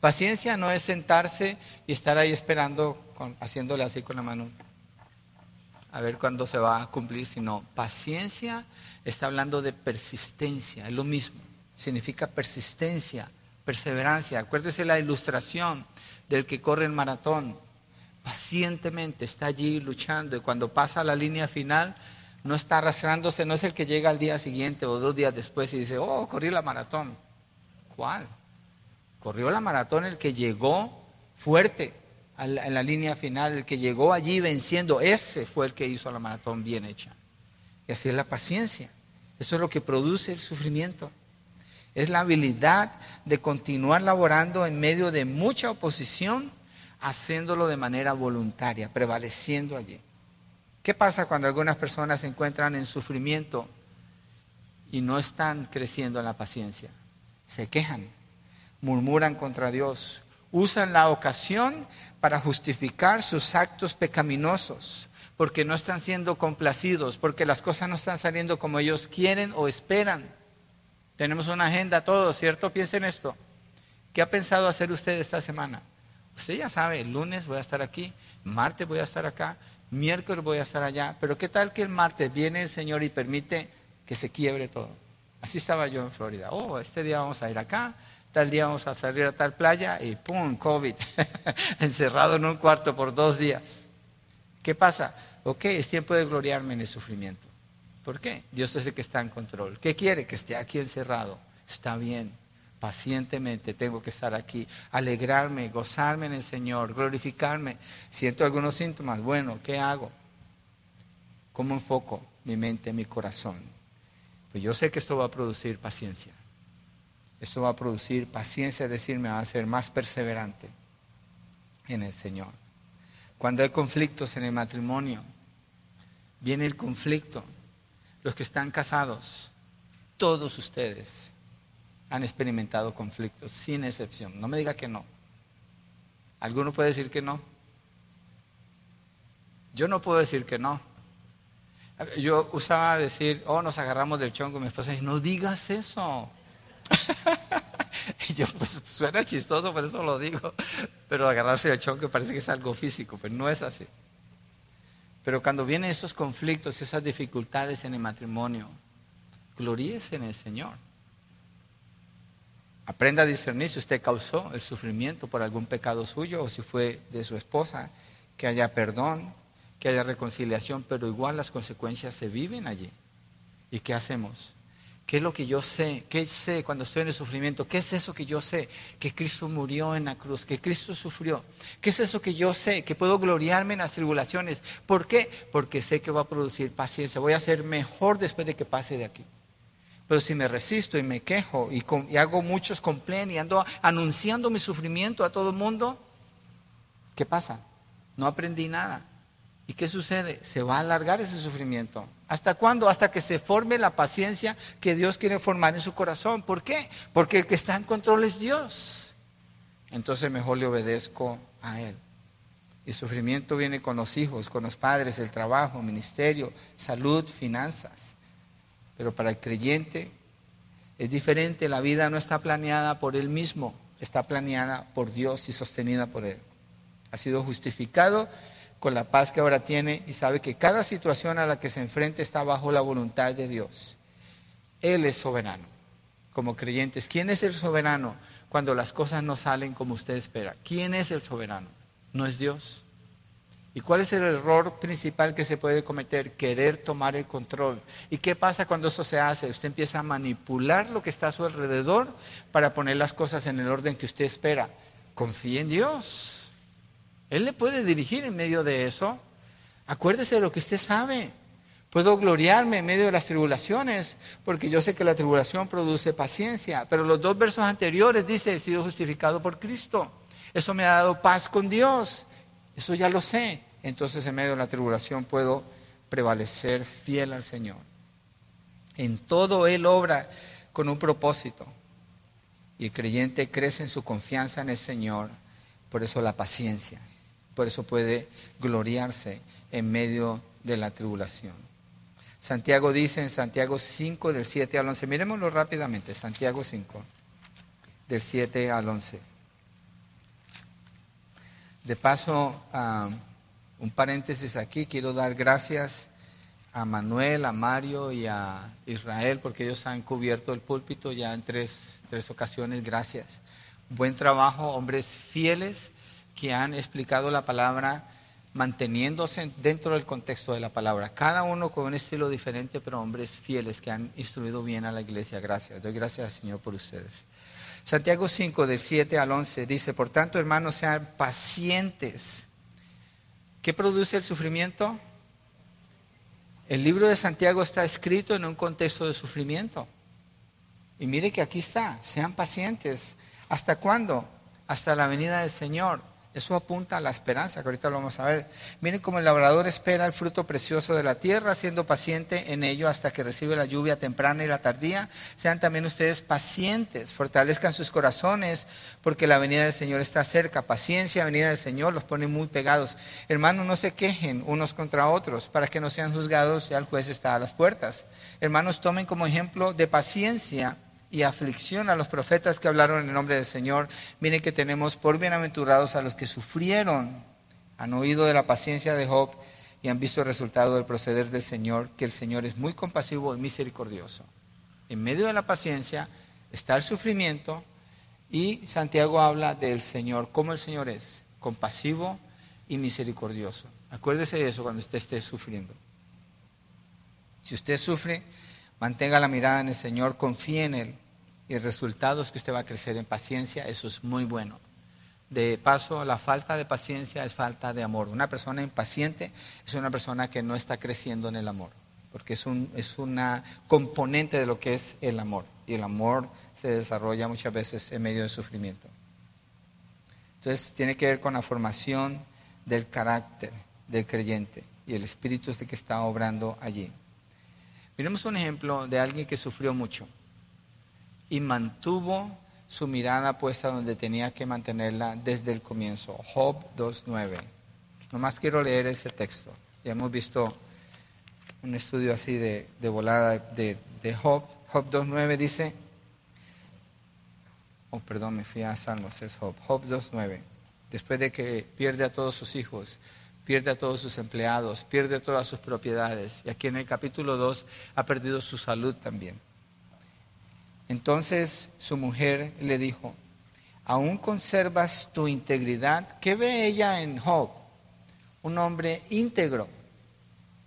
Paciencia no es sentarse y estar ahí esperando, con, haciéndole así con la mano. a ver cuándo se va a cumplir, sino paciencia está hablando de persistencia, es lo mismo, significa persistencia, perseverancia. Acuérdese la ilustración del que corre el maratón, pacientemente está allí luchando y cuando pasa la línea final no está arrastrándose, no es el que llega al día siguiente o dos días después y dice, oh, corrí la maratón. ¿Cuál? Corrió la maratón el que llegó fuerte en la línea final, el que llegó allí venciendo, ese fue el que hizo la maratón bien hecha. Y así es la paciencia. Eso es lo que produce el sufrimiento. Es la habilidad de continuar laborando en medio de mucha oposición, haciéndolo de manera voluntaria, prevaleciendo allí. ¿Qué pasa cuando algunas personas se encuentran en sufrimiento y no están creciendo en la paciencia? Se quejan, murmuran contra Dios, usan la ocasión para justificar sus actos pecaminosos, porque no están siendo complacidos, porque las cosas no están saliendo como ellos quieren o esperan. Tenemos una agenda todos, ¿cierto? Piensen esto. ¿Qué ha pensado hacer usted esta semana? Usted ya sabe, el lunes voy a estar aquí, martes voy a estar acá, miércoles voy a estar allá, pero ¿qué tal que el martes viene el Señor y permite que se quiebre todo? Así estaba yo en Florida. Oh, este día vamos a ir acá, tal día vamos a salir a tal playa y ¡pum! COVID, (laughs) encerrado en un cuarto por dos días. ¿Qué pasa? Ok, es tiempo de gloriarme en el sufrimiento. ¿Por qué? Dios es el que está en control. ¿Qué quiere? Que esté aquí encerrado. Está bien. Pacientemente tengo que estar aquí, alegrarme, gozarme en el Señor, glorificarme. Siento algunos síntomas. Bueno, ¿qué hago? ¿Cómo enfoco mi mente, mi corazón? Pues yo sé que esto va a producir paciencia. Esto va a producir paciencia, es decir, me va a hacer más perseverante en el Señor. Cuando hay conflictos en el matrimonio, viene el conflicto. Los que están casados, todos ustedes han experimentado conflictos, sin excepción. No me diga que no. ¿Alguno puede decir que no? Yo no puedo decir que no. Yo usaba decir, oh, nos agarramos del chongo. Mi esposa dice, no digas eso. (laughs) y yo, pues suena chistoso, por eso lo digo. Pero agarrarse del chongo parece que es algo físico, pero no es así. Pero cuando vienen esos conflictos, esas dificultades en el matrimonio, gloríese en el Señor. Aprenda a discernir si usted causó el sufrimiento por algún pecado suyo o si fue de su esposa, que haya perdón, que haya reconciliación, pero igual las consecuencias se viven allí. ¿Y qué hacemos? ¿Qué es lo que yo sé? ¿Qué sé cuando estoy en el sufrimiento? ¿Qué es eso que yo sé? Que Cristo murió en la cruz, que Cristo sufrió. ¿Qué es eso que yo sé? Que puedo gloriarme en las tribulaciones. ¿Por qué? Porque sé que va a producir paciencia. Voy a ser mejor después de que pase de aquí. Pero si me resisto y me quejo y, hago muchos complen y ando anunciando mi sufrimiento a todo el mundo, ¿qué pasa? No aprendí nada. ¿Y qué sucede? Se va a alargar ese sufrimiento. ¿Hasta cuándo? Hasta que se forme la paciencia que Dios quiere formar en su corazón. ¿Por qué? Porque el que está en control es Dios. Entonces mejor le obedezco a Él. Y sufrimiento viene con los hijos, con los padres, el trabajo, ministerio, salud, finanzas. Pero para el creyente es diferente, la vida no está planeada por él mismo, está planeada por Dios y sostenida por él. Ha sido justificado con la paz que ahora tiene y sabe que cada situación a la que se enfrenta está bajo la voluntad de Dios. Él es soberano. Como creyentes, ¿quién es el soberano cuando las cosas no salen como usted espera? ¿Quién es el soberano? ¿No es Dios? ¿Y cuál es el error principal que se puede cometer? Querer tomar el control. ¿Y qué pasa cuando eso se hace? Usted empieza a manipular lo que está a su alrededor para poner las cosas en el orden que usted espera. Confíe en Dios. Él le puede dirigir en medio de eso. Acuérdese de lo que usted sabe. Puedo gloriarme en medio de las tribulaciones, porque yo sé que la tribulación produce paciencia. Pero los dos versos anteriores dice, he sido justificado por Cristo. Eso me ha dado paz con Dios. Eso ya lo sé. Entonces en medio de la tribulación puedo prevalecer fiel al Señor. En todo Él obra con un propósito. Y el creyente crece en su confianza en el Señor. Por eso la paciencia. Por eso puede gloriarse en medio de la tribulación. Santiago dice en Santiago 5 del 7 al 11. Miremoslo rápidamente. Santiago 5 del 7 al 11. De paso, Un paréntesis aquí, quiero dar gracias a Manuel, a Mario y a Israel, porque ellos han cubierto el púlpito ya en tres, tres ocasiones. Gracias. Buen trabajo, hombres fieles que han explicado la palabra manteniéndose dentro del contexto de la palabra. Cada uno con un estilo diferente, pero hombres fieles que han instruido bien a la iglesia. Gracias. Doy gracias al Señor por ustedes. Santiago 5, del 7 al 11, dice, por tanto, hermanos, sean pacientes. ¿Qué produce el sufrimiento? El libro de Santiago está escrito en un contexto de sufrimiento. Y mire que aquí está, sean pacientes. ¿Hasta cuándo? Hasta la venida del Señor. Eso apunta a la esperanza, que ahorita lo vamos a ver. Miren cómo el labrador espera el fruto precioso de la tierra, siendo paciente en ello hasta que recibe la lluvia temprana y la tardía. Sean también ustedes pacientes, fortalezcan sus corazones, porque la venida del Señor está cerca. Paciencia, venida del Señor, los pone muy pegados. Hermanos, no se quejen unos contra otros, para que no sean juzgados, ya el juez está a las puertas. Hermanos, tomen como ejemplo de paciencia y aflicción a los profetas que hablaron en el nombre del Señor. Miren que tenemos por bienaventurados a los que sufrieron, han oído de la paciencia de Job y han visto el resultado del proceder del Señor, que el Señor es muy compasivo y misericordioso. En medio de la paciencia está el sufrimiento y Santiago habla del Señor, cómo el Señor es, compasivo y misericordioso. Acuérdese de eso cuando usted esté sufriendo. Si usted sufre, mantenga la mirada en el Señor, confíe en Él y el resultado es que usted va a crecer en paciencia, eso es muy bueno. De paso, la falta de paciencia es falta de amor. Una persona impaciente es una persona que no está creciendo en el amor, porque es, un, es una componente de lo que es el amor. Y el amor se desarrolla muchas veces en medio del sufrimiento. Entonces, tiene que ver con la formación del carácter del creyente y el espíritu es que está obrando allí. Miremos un ejemplo de alguien que sufrió mucho y mantuvo su mirada puesta donde tenía que mantenerla desde el comienzo. Job 2.9. Nomás quiero leer ese texto. Ya hemos visto un estudio así de, volada de, de Job. Job 2.9 dice, oh perdón, me fui a Salmos, es Job. Job 2.9. Después de que pierde a todos sus hijos, pierde a todos sus empleados, pierde todas sus propiedades. Y aquí en el capítulo 2 ha perdido su salud también. Entonces su mujer le dijo, ¿aún conservas tu integridad? ¿Qué ve ella en Job? Un hombre íntegro,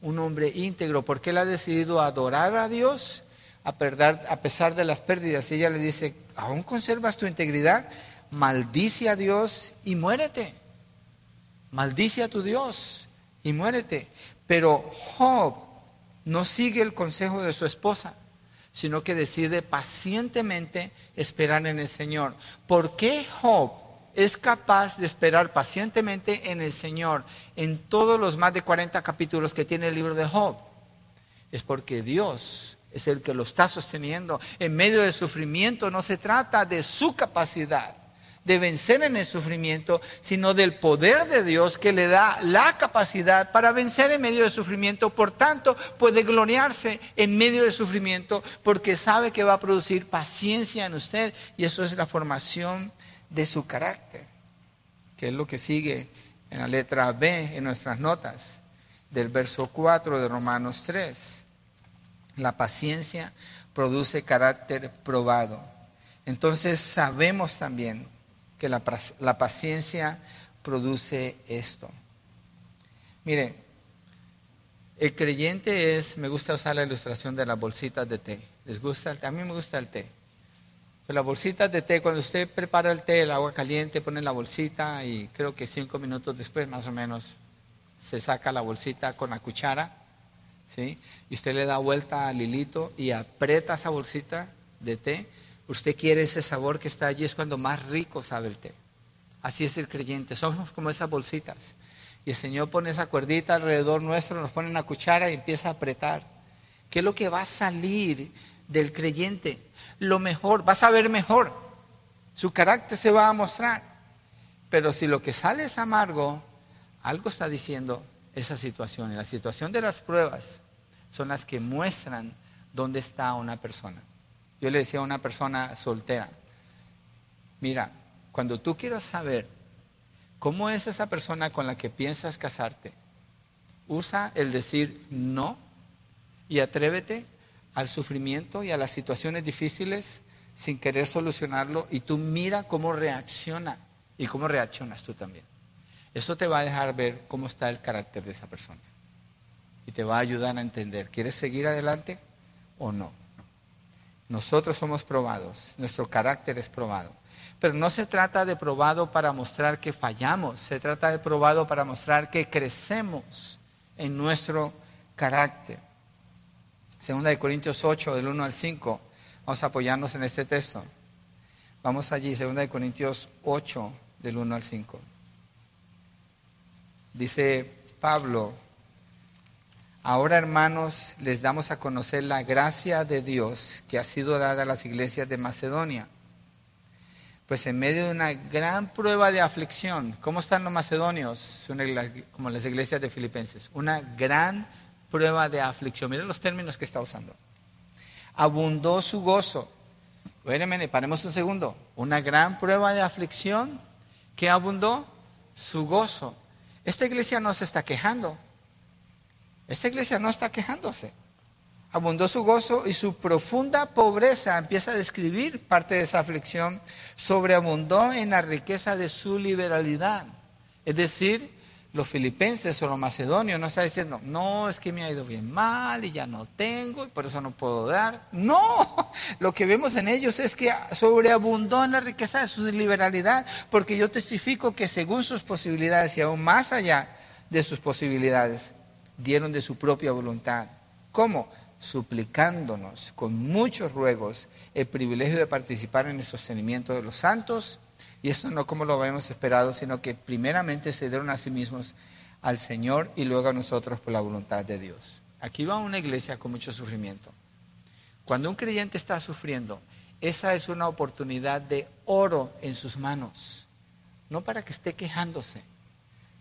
un hombre íntegro, porque él ha decidido adorar a Dios a, pesar de las pérdidas. Y ella le dice, ¿aún conservas tu integridad? Maldice a Dios y muérete. Maldice a tu Dios y muérete. Pero Job no sigue el consejo de su esposa sino que decide pacientemente esperar en el Señor. ¿Por qué Job es capaz de esperar pacientemente en el Señor en todos los más de 40 capítulos que tiene el libro de Job? Es porque Dios es el que lo está sosteniendo. En medio del sufrimiento no se trata de su capacidad, de vencer en el sufrimiento, sino del poder de Dios que le da la capacidad para vencer en medio del sufrimiento. Por tanto, puede gloriarse en medio del sufrimiento porque sabe que va a producir paciencia en usted y eso es la formación de su carácter, que es lo que sigue en la letra B en nuestras notas del verso 4 de Romanos 3. La paciencia produce carácter probado. Entonces sabemos también que la, paciencia produce esto. Mire, el creyente es, me gusta usar la ilustración de las bolsitas de té. ¿Les gusta el té? A mí me gusta el té. Pero las bolsitas de té, cuando usted prepara el té, el agua caliente, pone la bolsita y creo que cinco minutos después más o menos se saca la bolsita con la cuchara, ¿sí? Y usted le da vuelta al hilito y aprieta esa bolsita de té Usted quiere ese sabor que está allí, es cuando más rico sabe el té. Así es el creyente, somos como esas bolsitas. Y el Señor pone esa cuerdita alrededor nuestro, nos pone una cuchara y empieza a apretar. ¿Qué es lo que va a salir del creyente? Lo mejor, va a saber mejor. Su carácter se va a mostrar. Pero si lo que sale es amargo, algo está diciendo esa situación. Y la situación de las pruebas son las que muestran dónde está una persona. Yo le decía a una persona soltera, mira, cuando tú quieras saber cómo es esa persona con la que piensas casarte, Usa el decir no y atrévete al sufrimiento y a las situaciones difíciles sin querer solucionarlo y tú mira cómo reacciona y cómo reaccionas tú también. Eso te va a dejar ver cómo está el carácter de esa persona y te va a ayudar a entender, ¿quieres seguir adelante o no? Nosotros somos probados, nuestro carácter es probado. Pero no se trata de probado para mostrar que fallamos, se trata de probado para mostrar que crecemos en nuestro carácter. Segunda de Corintios 8, del 1 al 5. Vamos a apoyarnos en este texto. Vamos allí, Segunda de Corintios 8, del 1 al 5. Dice Pablo, ahora hermanos, les damos a conocer la gracia de Dios que ha sido dada a las iglesias de Macedonia. Pues en medio de una gran prueba de aflicción, ¿cómo están los macedonios? Como las iglesias de Filipenses. Una gran prueba de aflicción. Miren los términos que está usando. Abundó su gozo. Espérenme, paremos un segundo. Una gran prueba de aflicción que abundó su gozo. Esta iglesia no se está quejando. Esta iglesia no está quejándose. Abundó su gozo y su profunda pobreza empieza a describir parte de esa aflicción. Sobreabundó en la riqueza de su liberalidad. Es decir, los filipenses o los macedonios no está diciendo, no, es que me ha ido bien mal y ya no tengo y por eso no puedo dar. No, lo que vemos en ellos es que sobreabundó en la riqueza de su liberalidad, porque yo testifico que según sus posibilidades y aún más allá de sus posibilidades, dieron de su propia voluntad. ¿Cómo? Suplicándonos con muchos ruegos el privilegio de participar en el sostenimiento de los santos y esto no como lo habíamos esperado, sino que primeramente se dieron a sí mismos al Señor y luego a nosotros por la voluntad de Dios. Aquí va una iglesia con mucho sufrimiento. Cuando un creyente está sufriendo, esa es una oportunidad de oro en sus manos. No para que esté quejándose,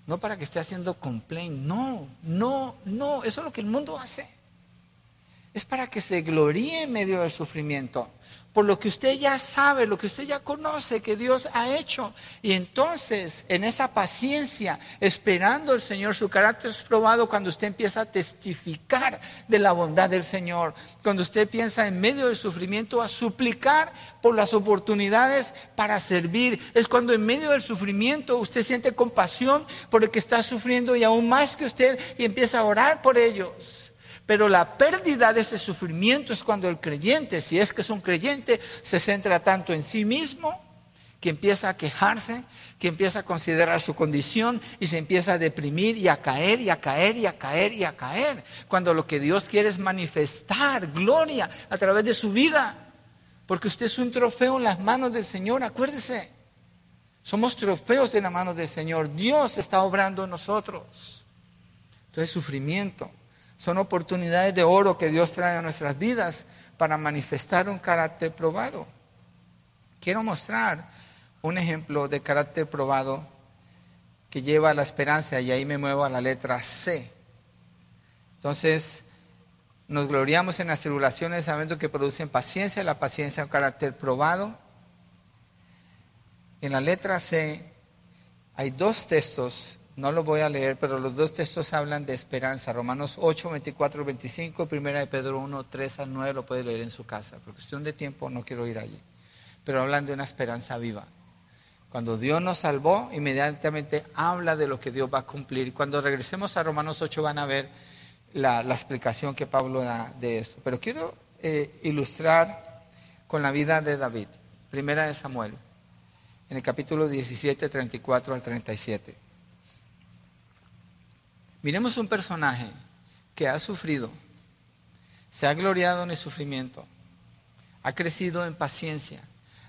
no para que esté haciendo complaint, no, no, no, eso es lo que el mundo hace. Es para que se gloríe en medio del sufrimiento por lo que usted ya sabe, lo que usted ya conoce que Dios ha hecho. Y entonces, en esa paciencia, esperando el Señor, su carácter es probado cuando usted empieza a testificar de la bondad del Señor. Cuando usted piensa en medio del sufrimiento a suplicar por las oportunidades para servir. Es cuando en medio del sufrimiento usted siente compasión por el que está sufriendo y aún más que usted y empieza a orar por ellos. Pero la pérdida de ese sufrimiento es cuando el creyente, si es que es un creyente, se centra tanto en sí mismo que empieza a quejarse, que empieza a considerar su condición y se empieza a deprimir y a caer y a caer y a caer y a caer. Cuando lo que Dios quiere es manifestar gloria a través de su vida. Porque usted es un trofeo en las manos del Señor, acuérdese. Somos trofeos en las manos del Señor. Dios está obrando en nosotros. Entonces, sufrimiento son oportunidades de oro que Dios trae a nuestras vidas para manifestar un carácter probado. Quiero mostrar un ejemplo de carácter probado que lleva a la esperanza y ahí me muevo a la letra C. Entonces, nos gloriamos en las tribulaciones sabiendo que producen paciencia, la paciencia un carácter probado. En la letra C hay dos textos no lo voy a leer, pero los dos textos hablan de esperanza. Romanos 8, 24, 25, primera de Pedro 1, 3 al 9 lo puede leer en su casa. Por cuestión de tiempo no quiero ir allí. Pero hablan de una esperanza viva. Cuando Dios nos salvó, inmediatamente habla de lo que Dios va a cumplir. Cuando regresemos a Romanos 8 van a ver la, explicación que Pablo da de esto. Pero quiero eh, ilustrar con la vida de David. Primera de Samuel, en el capítulo 17, 34 al 37. Miremos un personaje que ha sufrido, se ha gloriado en el sufrimiento, ha crecido en paciencia.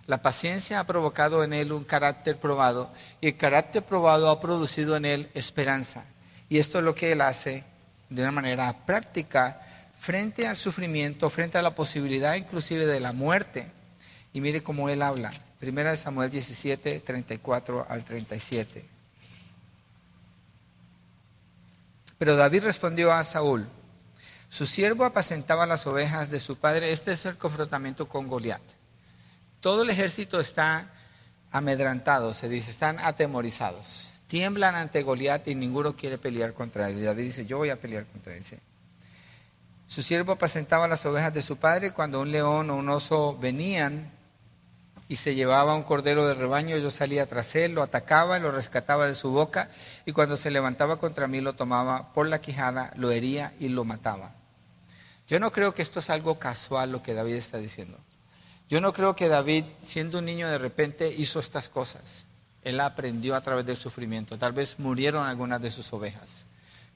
La paciencia ha provocado en él un carácter probado y el carácter probado ha producido en él esperanza. Y esto es lo que él hace de una manera práctica frente al sufrimiento, frente a la posibilidad inclusive de la muerte. Y mire cómo él habla. Primera de Samuel 17, 34 al 37. Pero David respondió a Saúl, su siervo apacentaba las ovejas de su padre. Este es el confrontamiento con Goliat. Todo el ejército está amedrantado, se dice, están atemorizados. tiemblan ante Goliat y ninguno quiere pelear contra él. David dice, yo voy a pelear contra él. Su siervo apacentaba las ovejas de su padre cuando un león o un oso venían y se llevaba un cordero de rebaño, yo salía tras él, lo atacaba, lo rescataba de su boca y cuando se levantaba contra mí lo tomaba por la quijada, lo hería y lo mataba. Yo no creo que esto es algo casual lo que David está diciendo. Yo no creo que David, siendo un niño de repente, hizo estas cosas. Él aprendió a través del sufrimiento. Tal vez murieron algunas de sus ovejas.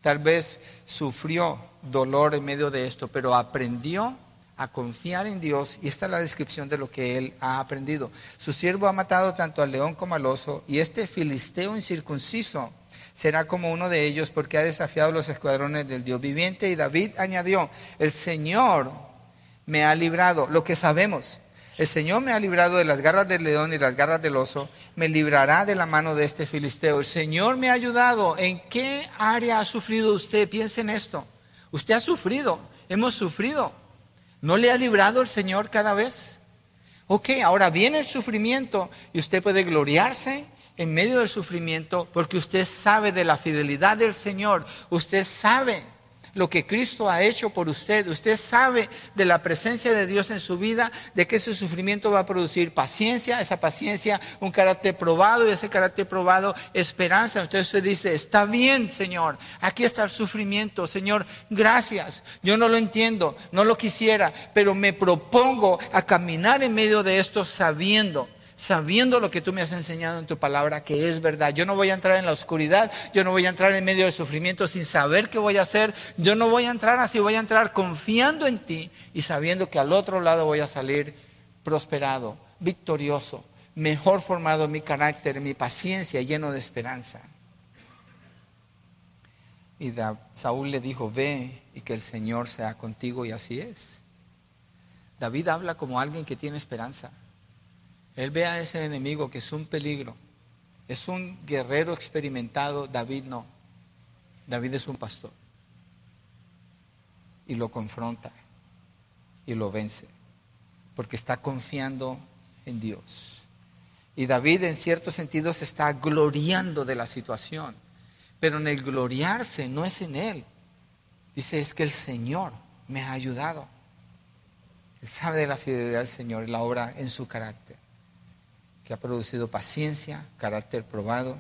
Tal vez sufrió dolor en medio de esto, pero aprendió a confiar en Dios y esta es la descripción de lo que él ha aprendido. Su siervo ha matado tanto al león como al oso y este filisteo incircunciso será como uno de ellos porque ha desafiado los escuadrones del Dios viviente y David añadió, el Señor me ha librado, lo que sabemos. El Señor me ha librado de las garras del león y las garras del oso, me librará de la mano de este filisteo. El Señor me ha ayudado. ¿En qué área ha sufrido usted? Piense en esto. Usted ha sufrido, hemos sufrido. ¿No le ha librado el Señor cada vez? Ok, ahora viene el sufrimiento y usted puede gloriarse en medio del sufrimiento porque usted sabe de la fidelidad del Señor, usted sabe lo que Cristo ha hecho por usted. Usted sabe de la presencia de Dios en su vida, de que ese sufrimiento va a producir paciencia, esa paciencia, un carácter probado y ese carácter probado, esperanza. Entonces usted dice, está bien, Señor, aquí está el sufrimiento, Señor, gracias. Yo no lo entiendo, no lo quisiera, pero me propongo a caminar en medio de esto sabiendo sabiendo lo que tú me has enseñado en tu palabra, que es verdad. Yo no voy a entrar en la oscuridad, yo no voy a entrar en medio del sufrimiento sin saber qué voy a hacer, yo no voy a entrar así, voy a entrar confiando en ti y sabiendo que al otro lado voy a salir prosperado, victorioso, mejor formado mi carácter, mi paciencia, lleno de esperanza. Y Saúl le dijo, ve y que el Señor sea contigo y así es. David habla como alguien que tiene esperanza. Él ve a ese enemigo que es un peligro. Es un guerrero experimentado, David no. David es un pastor. Y lo confronta y lo vence. Porque está confiando en Dios. Y David en cierto sentido se está gloriando de la situación. Pero en el gloriarse no es en él. Dice, es que el Señor me ha ayudado. Él sabe de la fidelidad del Señor y la obra en su carácter que ha producido paciencia, carácter probado,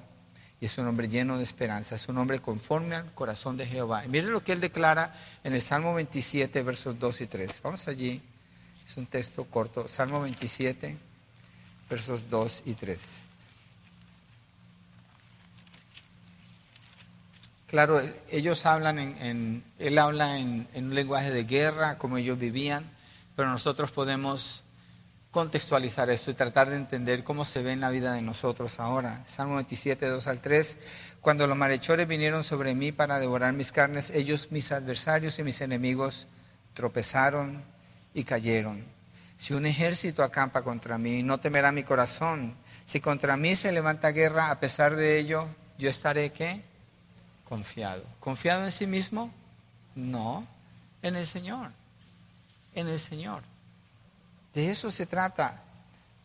y es un hombre lleno de esperanza, es un hombre conforme al corazón de Jehová. Y miren lo que él declara en el Salmo 27, versos 2 y 3. Vamos allí, es un texto corto, Salmo 27, versos 2 y 3. Claro, ellos hablan en, él habla en un lenguaje de guerra, como ellos vivían, pero nosotros podemos contextualizar esto y tratar de entender cómo se ve en la vida de nosotros ahora. Salmo 27, 2 al 3. Cuando los malhechores vinieron sobre mí para devorar mis carnes, ellos, mis adversarios y mis enemigos, tropezaron y cayeron. Si un ejército acampa contra mí, no temerá mi corazón. Si contra mí se levanta guerra, a pesar de ello, yo estaré qué? Confiado. ¿Confiado en sí mismo? No, en el Señor. En el Señor. De eso se trata,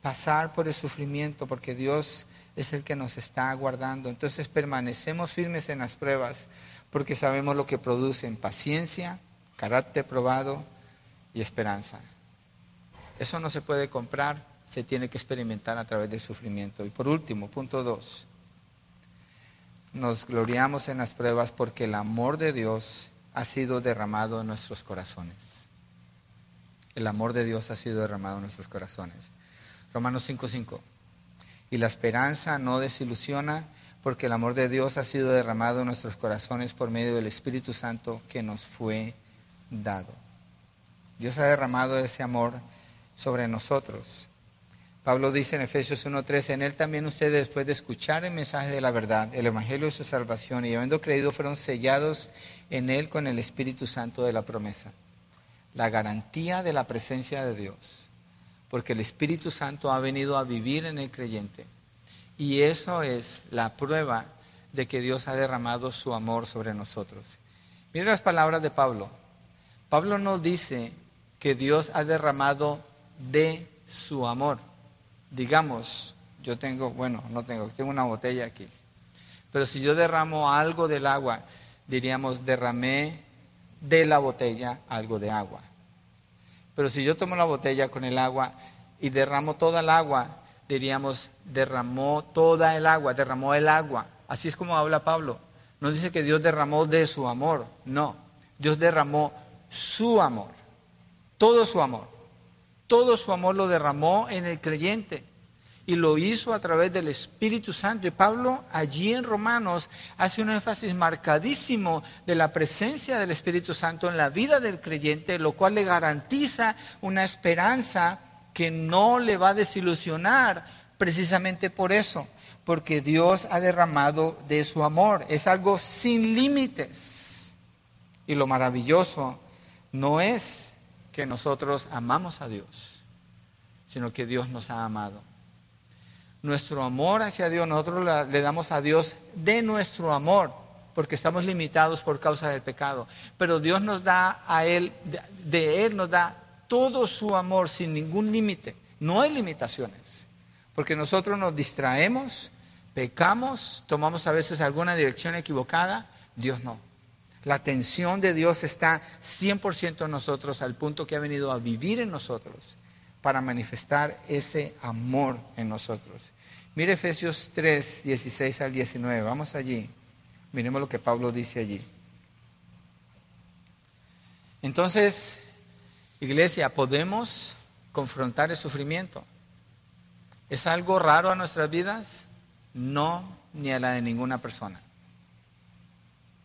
pasar por el sufrimiento, porque Dios es el que nos está guardando. Entonces permanecemos firmes en las pruebas, porque sabemos lo que producen paciencia, carácter probado y esperanza. Eso no se puede comprar, se tiene que experimentar a través del sufrimiento. Y por último, punto dos, nos gloriamos en las pruebas porque el amor de Dios ha sido derramado en nuestros corazones. El amor de Dios ha sido derramado en nuestros corazones. Romanos 5:5. Y la esperanza no desilusiona porque el amor de Dios ha sido derramado en nuestros corazones por medio del Espíritu Santo que nos fue dado. Dios ha derramado ese amor sobre nosotros. Pablo dice en Efesios 1:13, en él también ustedes después de escuchar el mensaje de la verdad, el evangelio de su salvación y habiendo creído fueron sellados en él con el Espíritu Santo de la promesa la garantía de la presencia de Dios, porque el Espíritu Santo ha venido a vivir en el creyente. Y eso es la prueba de que Dios ha derramado su amor sobre nosotros. Mira las palabras de Pablo. Pablo no dice que Dios ha derramado de su amor. Digamos, yo tengo, bueno, no tengo, tengo una botella aquí. Pero si yo derramo algo del agua, diríamos derramé de la botella algo de agua. Pero si yo tomo la botella con el agua y derramo toda el agua, diríamos derramó toda el agua, derramó el agua. Así es como habla Pablo. No dice que Dios derramó de su amor, no. Dios derramó su amor, todo su amor. Todo su amor lo derramó en el creyente y lo hizo a través del Espíritu Santo. Y Pablo allí en Romanos hace un énfasis marcadísimo de la presencia del Espíritu Santo en la vida del creyente, lo cual le garantiza una esperanza que no le va a desilusionar precisamente por eso, porque Dios ha derramado de su amor. Es algo sin límites. Y lo maravilloso no es que nosotros amamos a Dios, sino que Dios nos ha amado nuestro amor hacia Dios, nosotros le damos a Dios de nuestro amor, porque estamos limitados por causa del pecado. Pero Dios nos da a Él, de, Él nos da todo su amor sin ningún límite. No hay limitaciones, porque nosotros nos distraemos, pecamos, tomamos a veces alguna dirección equivocada, Dios no. La atención de Dios está 100% en nosotros, al punto que ha venido a vivir en nosotros para manifestar ese amor en nosotros. Mire Efesios 3, 16 al 19. Vamos allí. Miremos lo que Pablo dice allí. Entonces, iglesia, ¿podemos confrontar el sufrimiento? ¿Es algo raro a nuestras vidas? No, ni a la de ninguna persona.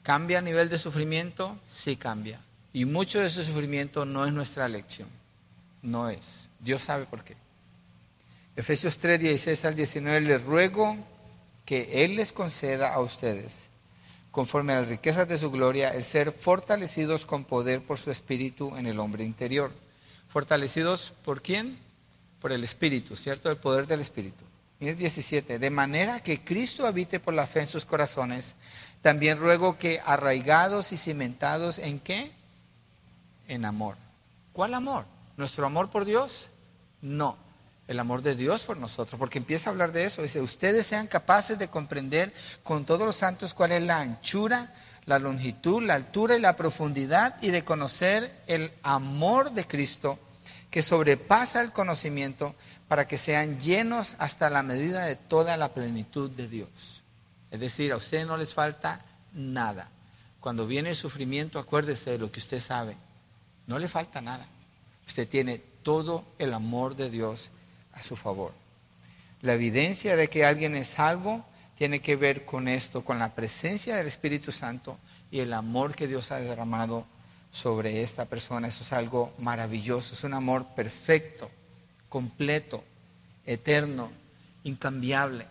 ¿Cambia a nivel de sufrimiento? Sí cambia. Y mucho de ese sufrimiento no es nuestra elección. No es. Dios sabe por qué. Efesios 3, 16 al 19, les ruego que Él les conceda a ustedes, conforme a las riquezas de su gloria, el ser fortalecidos con poder por su espíritu en el hombre interior. ¿Fortalecidos por quién? Por el espíritu, ¿cierto? El poder del espíritu. Miren 17, de manera que Cristo habite por la fe en sus corazones, también ruego que arraigados y cimentados en qué? En amor. ¿Cuál amor? ¿Nuestro amor por Dios? No el amor de Dios por nosotros, porque empieza a hablar de eso. Dice, ustedes sean capaces de comprender con todos los santos cuál es la anchura, la longitud, la altura y la profundidad y de conocer el amor de Cristo que sobrepasa el conocimiento para que sean llenos hasta la medida de toda la plenitud de Dios. Es decir, a ustedes no les falta nada. Cuando viene el sufrimiento, acuérdese de lo que usted sabe. No le falta nada. Usted tiene todo el amor de Dios a su favor. La evidencia de que alguien es salvo tiene que ver con esto, con la presencia del Espíritu Santo y el amor que Dios ha derramado sobre esta persona. Eso es algo maravilloso, es un amor perfecto, completo, eterno, incambiable.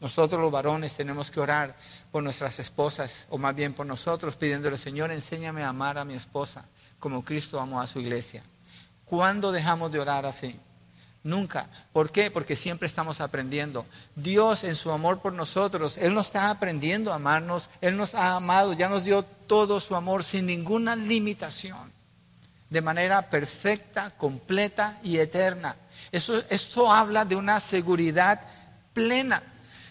Nosotros los varones tenemos que orar por nuestras esposas, o más bien por nosotros, pidiéndole, Señor, enséñame a amar a mi esposa como Cristo amó a su iglesia. ¿Cuándo dejamos de orar así? Nunca. ¿Por qué? Porque siempre estamos aprendiendo. Dios en su amor por nosotros, Él nos está aprendiendo a amarnos, Él nos ha amado, ya nos dio todo su amor sin ninguna limitación, de manera perfecta, completa y eterna. Eso, esto habla de una seguridad plena.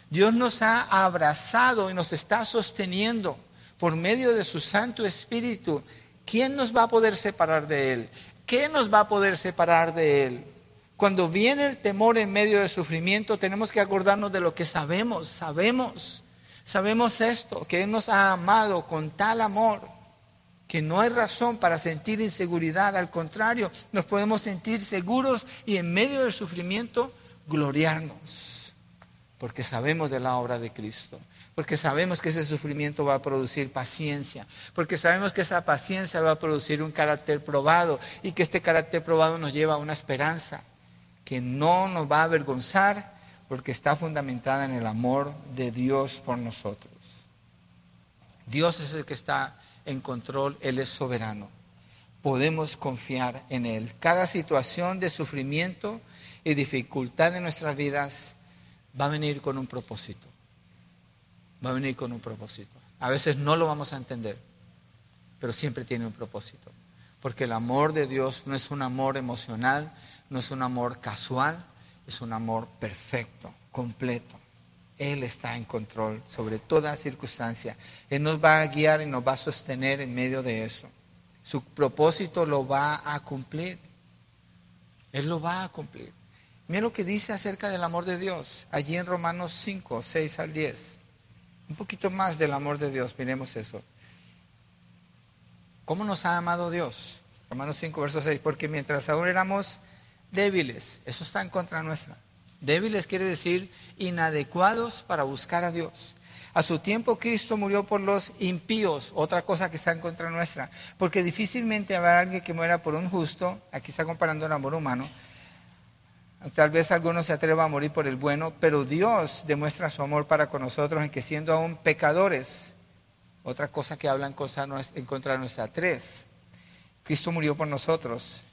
Dios nos ha abrazado y nos está sosteniendo por medio de su Santo Espíritu. ¿Quién nos va a poder separar de Él? ¿Qué nos va a poder separar de Él? Cuando viene el temor en medio del sufrimiento, tenemos que acordarnos de lo que sabemos, sabemos, sabemos esto, que Él nos ha amado con tal amor que no hay razón para sentir inseguridad, al contrario, nos podemos sentir seguros y en medio del sufrimiento gloriarnos, porque sabemos de la obra de Cristo, porque sabemos que ese sufrimiento va a producir paciencia, porque sabemos que esa paciencia va a producir un carácter probado y que este carácter probado nos lleva a una esperanza que no nos va a avergonzar porque está fundamentada en el amor de Dios por nosotros. Dios es el que está en control, Él es soberano. Podemos confiar en Él. Cada situación de sufrimiento y dificultad en nuestras vidas va a venir con un propósito. Va a venir con un propósito. A veces no lo vamos a entender, pero siempre tiene un propósito. Porque el amor de Dios no es un amor emocional, no es un amor casual, es un amor perfecto, completo, Él está en control sobre toda circunstancia. Él nos va a guiar y nos va a sostener en medio de eso. Su propósito lo va a cumplir. Él lo va a cumplir. Mira lo que dice acerca del amor de Dios, allí en Romanos 5, 6 al 10. Un poquito más del amor de Dios, miremos eso. ¿Cómo nos ha amado Dios? Romanos 5, verso 6, porque mientras aún éramos débiles, eso está en contra nuestra. Débiles quiere decir inadecuados para buscar a Dios. A su tiempo Cristo murió por los impíos, otra cosa que está en contra nuestra, porque difícilmente habrá alguien que muera por un justo, aquí está comparando el amor humano, Tal vez algunos se atreva a morir por el bueno, pero Dios demuestra su amor para con nosotros en que siendo aún pecadores, otra cosa que habla en contra nuestra tres, Cristo murió por nosotros.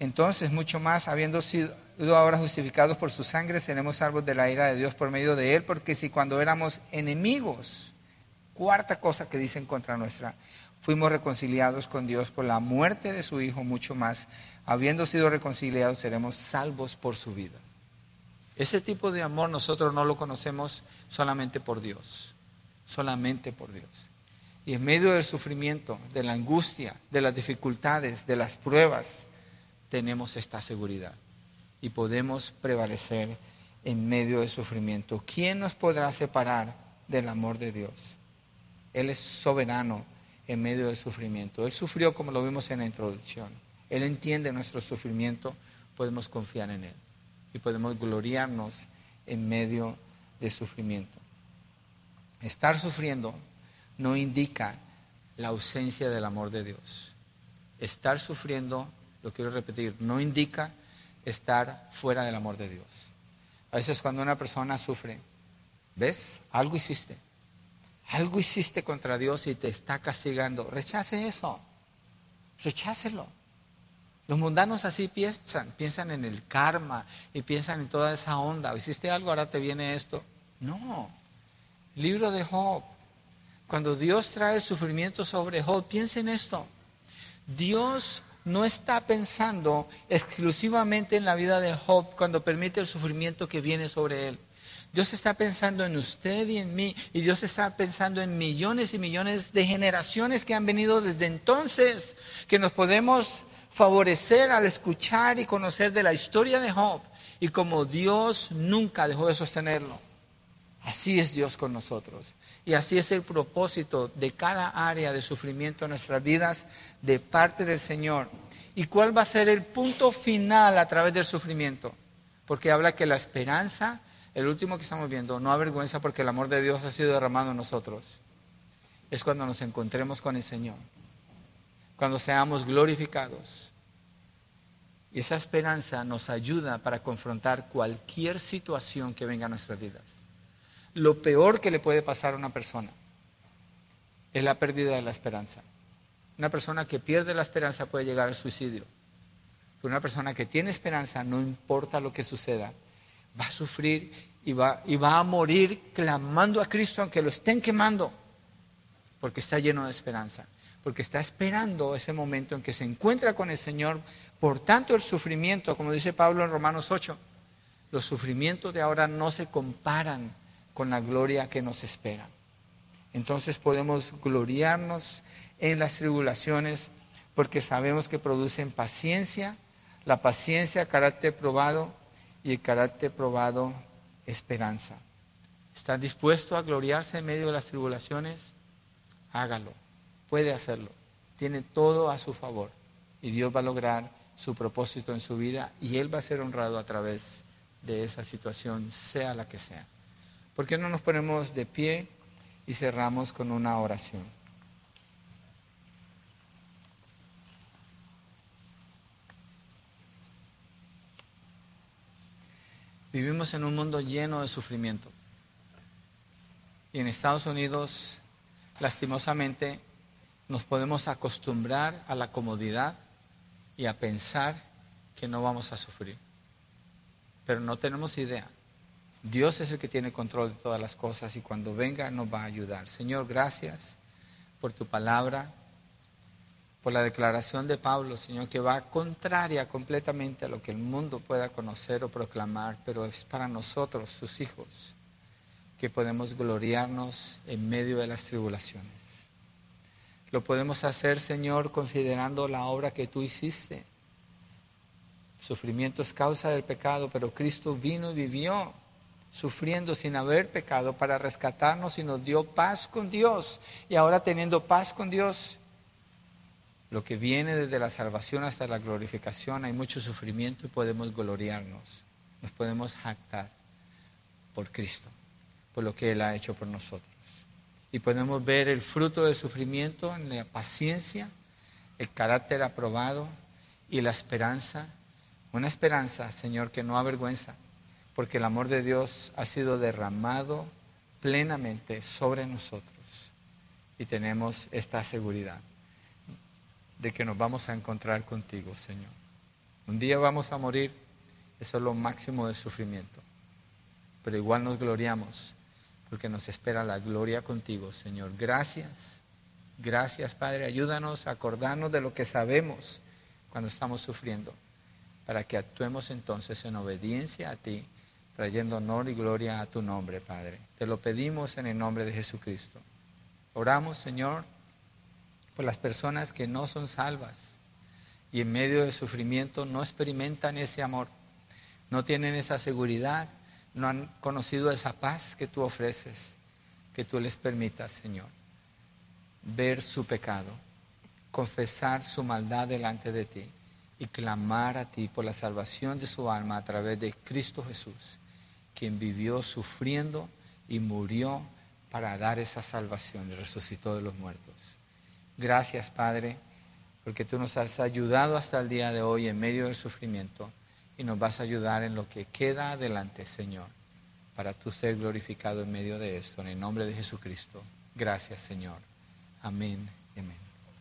Entonces, mucho más, habiendo sido ahora justificados por su sangre, seremos salvos de la ira de Dios por medio de él, porque si cuando éramos enemigos, cuarta cosa que dicen contra nuestra, fuimos reconciliados con Dios por la muerte de su Hijo, mucho más habiendo sido reconciliados, seremos salvos por su vida. Ese tipo de amor nosotros no lo conocemos solamente por Dios, solamente por Dios. Y en medio del sufrimiento, de la angustia, de las dificultades, de las pruebas, tenemos esta seguridad y podemos prevalecer en medio del sufrimiento. ¿Quién nos podrá separar del amor de Dios? Él es soberano en medio del sufrimiento. Él sufrió como lo vimos en la introducción. Él entiende nuestro sufrimiento, podemos confiar en Él y podemos gloriarnos en medio del sufrimiento. Estar sufriendo no indica la ausencia del amor de Dios. Estar sufriendo, lo quiero repetir, no indica estar fuera del amor de Dios. A veces cuando una persona sufre, ¿ves? Algo hiciste. Algo hiciste contra Dios y te está castigando. Rechace eso. Rechácelo. Los mundanos así piensan, piensan en el karma y piensan en toda esa onda. Hiciste algo, ahora te viene esto. No. Libro de Job. Cuando Dios trae sufrimiento sobre Job, piensa en esto. Dios no está pensando exclusivamente en la vida de Job cuando permite el sufrimiento que viene sobre él. Dios está pensando en usted y en mí, y Dios está pensando en millones y millones de generaciones que han venido desde entonces, que nos podemos favorecer al escuchar y conocer de la historia de Job y como Dios nunca dejó de sostenerlo. Así es Dios con nosotros. Y así es el propósito de cada área de sufrimiento en nuestras vidas de parte del Señor. ¿Y cuál va a ser el punto final a través del sufrimiento? Porque habla que la esperanza, el último que estamos viendo, no avergüenza porque el amor de Dios ha sido derramado en nosotros. Es cuando nos encontremos con el Señor cuando seamos glorificados. Y esa esperanza nos ayuda para confrontar cualquier situación que venga a nuestras vidas. Lo peor que le puede pasar a una persona es la pérdida de la esperanza. Una persona que pierde la esperanza puede llegar al suicidio. Una persona que tiene esperanza, no importa lo que suceda, va a sufrir y va, y va a morir clamando a Cristo aunque lo estén quemando, porque está lleno de esperanza porque está esperando ese momento en que se encuentra con el Señor. Por tanto, el sufrimiento, como dice Pablo en Romanos 8, los sufrimientos de ahora no se comparan con la gloria que nos espera. Entonces podemos gloriarnos en las tribulaciones porque sabemos que producen paciencia, la paciencia carácter probado y el carácter probado esperanza. ¿Está dispuesto a gloriarse en medio de las tribulaciones? Hágalo puede hacerlo. Tiene todo a su favor. Y Dios va a lograr su propósito en su vida y Él va a ser honrado a través de esa situación, sea la que sea. ¿Por qué no nos ponemos de pie y cerramos con una oración? Vivimos en un mundo lleno de sufrimiento. Y en Estados Unidos, lastimosamente, nos podemos acostumbrar a la comodidad y a pensar que no vamos a sufrir. Pero no tenemos idea. Dios es el que tiene control de todas las cosas y cuando venga nos va a ayudar. Señor, gracias por tu palabra, por la declaración de Pablo, Señor, que va contraria completamente a lo que el mundo pueda conocer o proclamar, pero es para nosotros, tus hijos. que podemos gloriarnos en medio de las tribulaciones. Lo podemos hacer, Señor, considerando la obra que tú hiciste. sufrimiento es causa del pecado, pero Cristo vino y vivió sufriendo sin haber pecado para rescatarnos y nos dio paz con Dios. Y ahora teniendo paz con Dios, lo que viene desde la salvación hasta la glorificación, hay mucho sufrimiento y podemos gloriarnos, nos podemos jactar por Cristo, por lo que Él ha hecho por nosotros. Y podemos ver el fruto del sufrimiento en la paciencia, el carácter aprobado y la esperanza. Una esperanza, Señor, que no avergüenza, porque el amor de Dios ha sido derramado plenamente sobre nosotros. Y tenemos esta seguridad de que nos vamos a encontrar contigo, Señor. Un día vamos a morir, eso es lo máximo del sufrimiento. Pero igual nos gloriamos porque nos espera la gloria contigo, Señor. Gracias, gracias, Padre. Ayúdanos a acordarnos de lo que sabemos cuando estamos sufriendo, para que actuemos entonces en obediencia a ti, trayendo honor y gloria a tu nombre, Padre. Te lo pedimos en el nombre de Jesucristo. Oramos, Señor, por las personas que no son salvas y en medio del sufrimiento no experimentan ese amor, no tienen esa seguridad no han conocido esa paz que tú ofreces, que tú les permitas, Señor, ver su pecado, confesar su maldad delante de ti y clamar a ti por la salvación de su alma a través de Cristo Jesús, quien vivió sufriendo y murió para dar esa salvación y resucitó de los muertos. Gracias, Padre, porque tú nos has ayudado hasta el día de hoy en medio del sufrimiento y nos vas a ayudar en lo que queda adelante, Señor, para tú ser glorificado en medio de esto. En el nombre de Jesucristo. Gracias, Señor. Amén.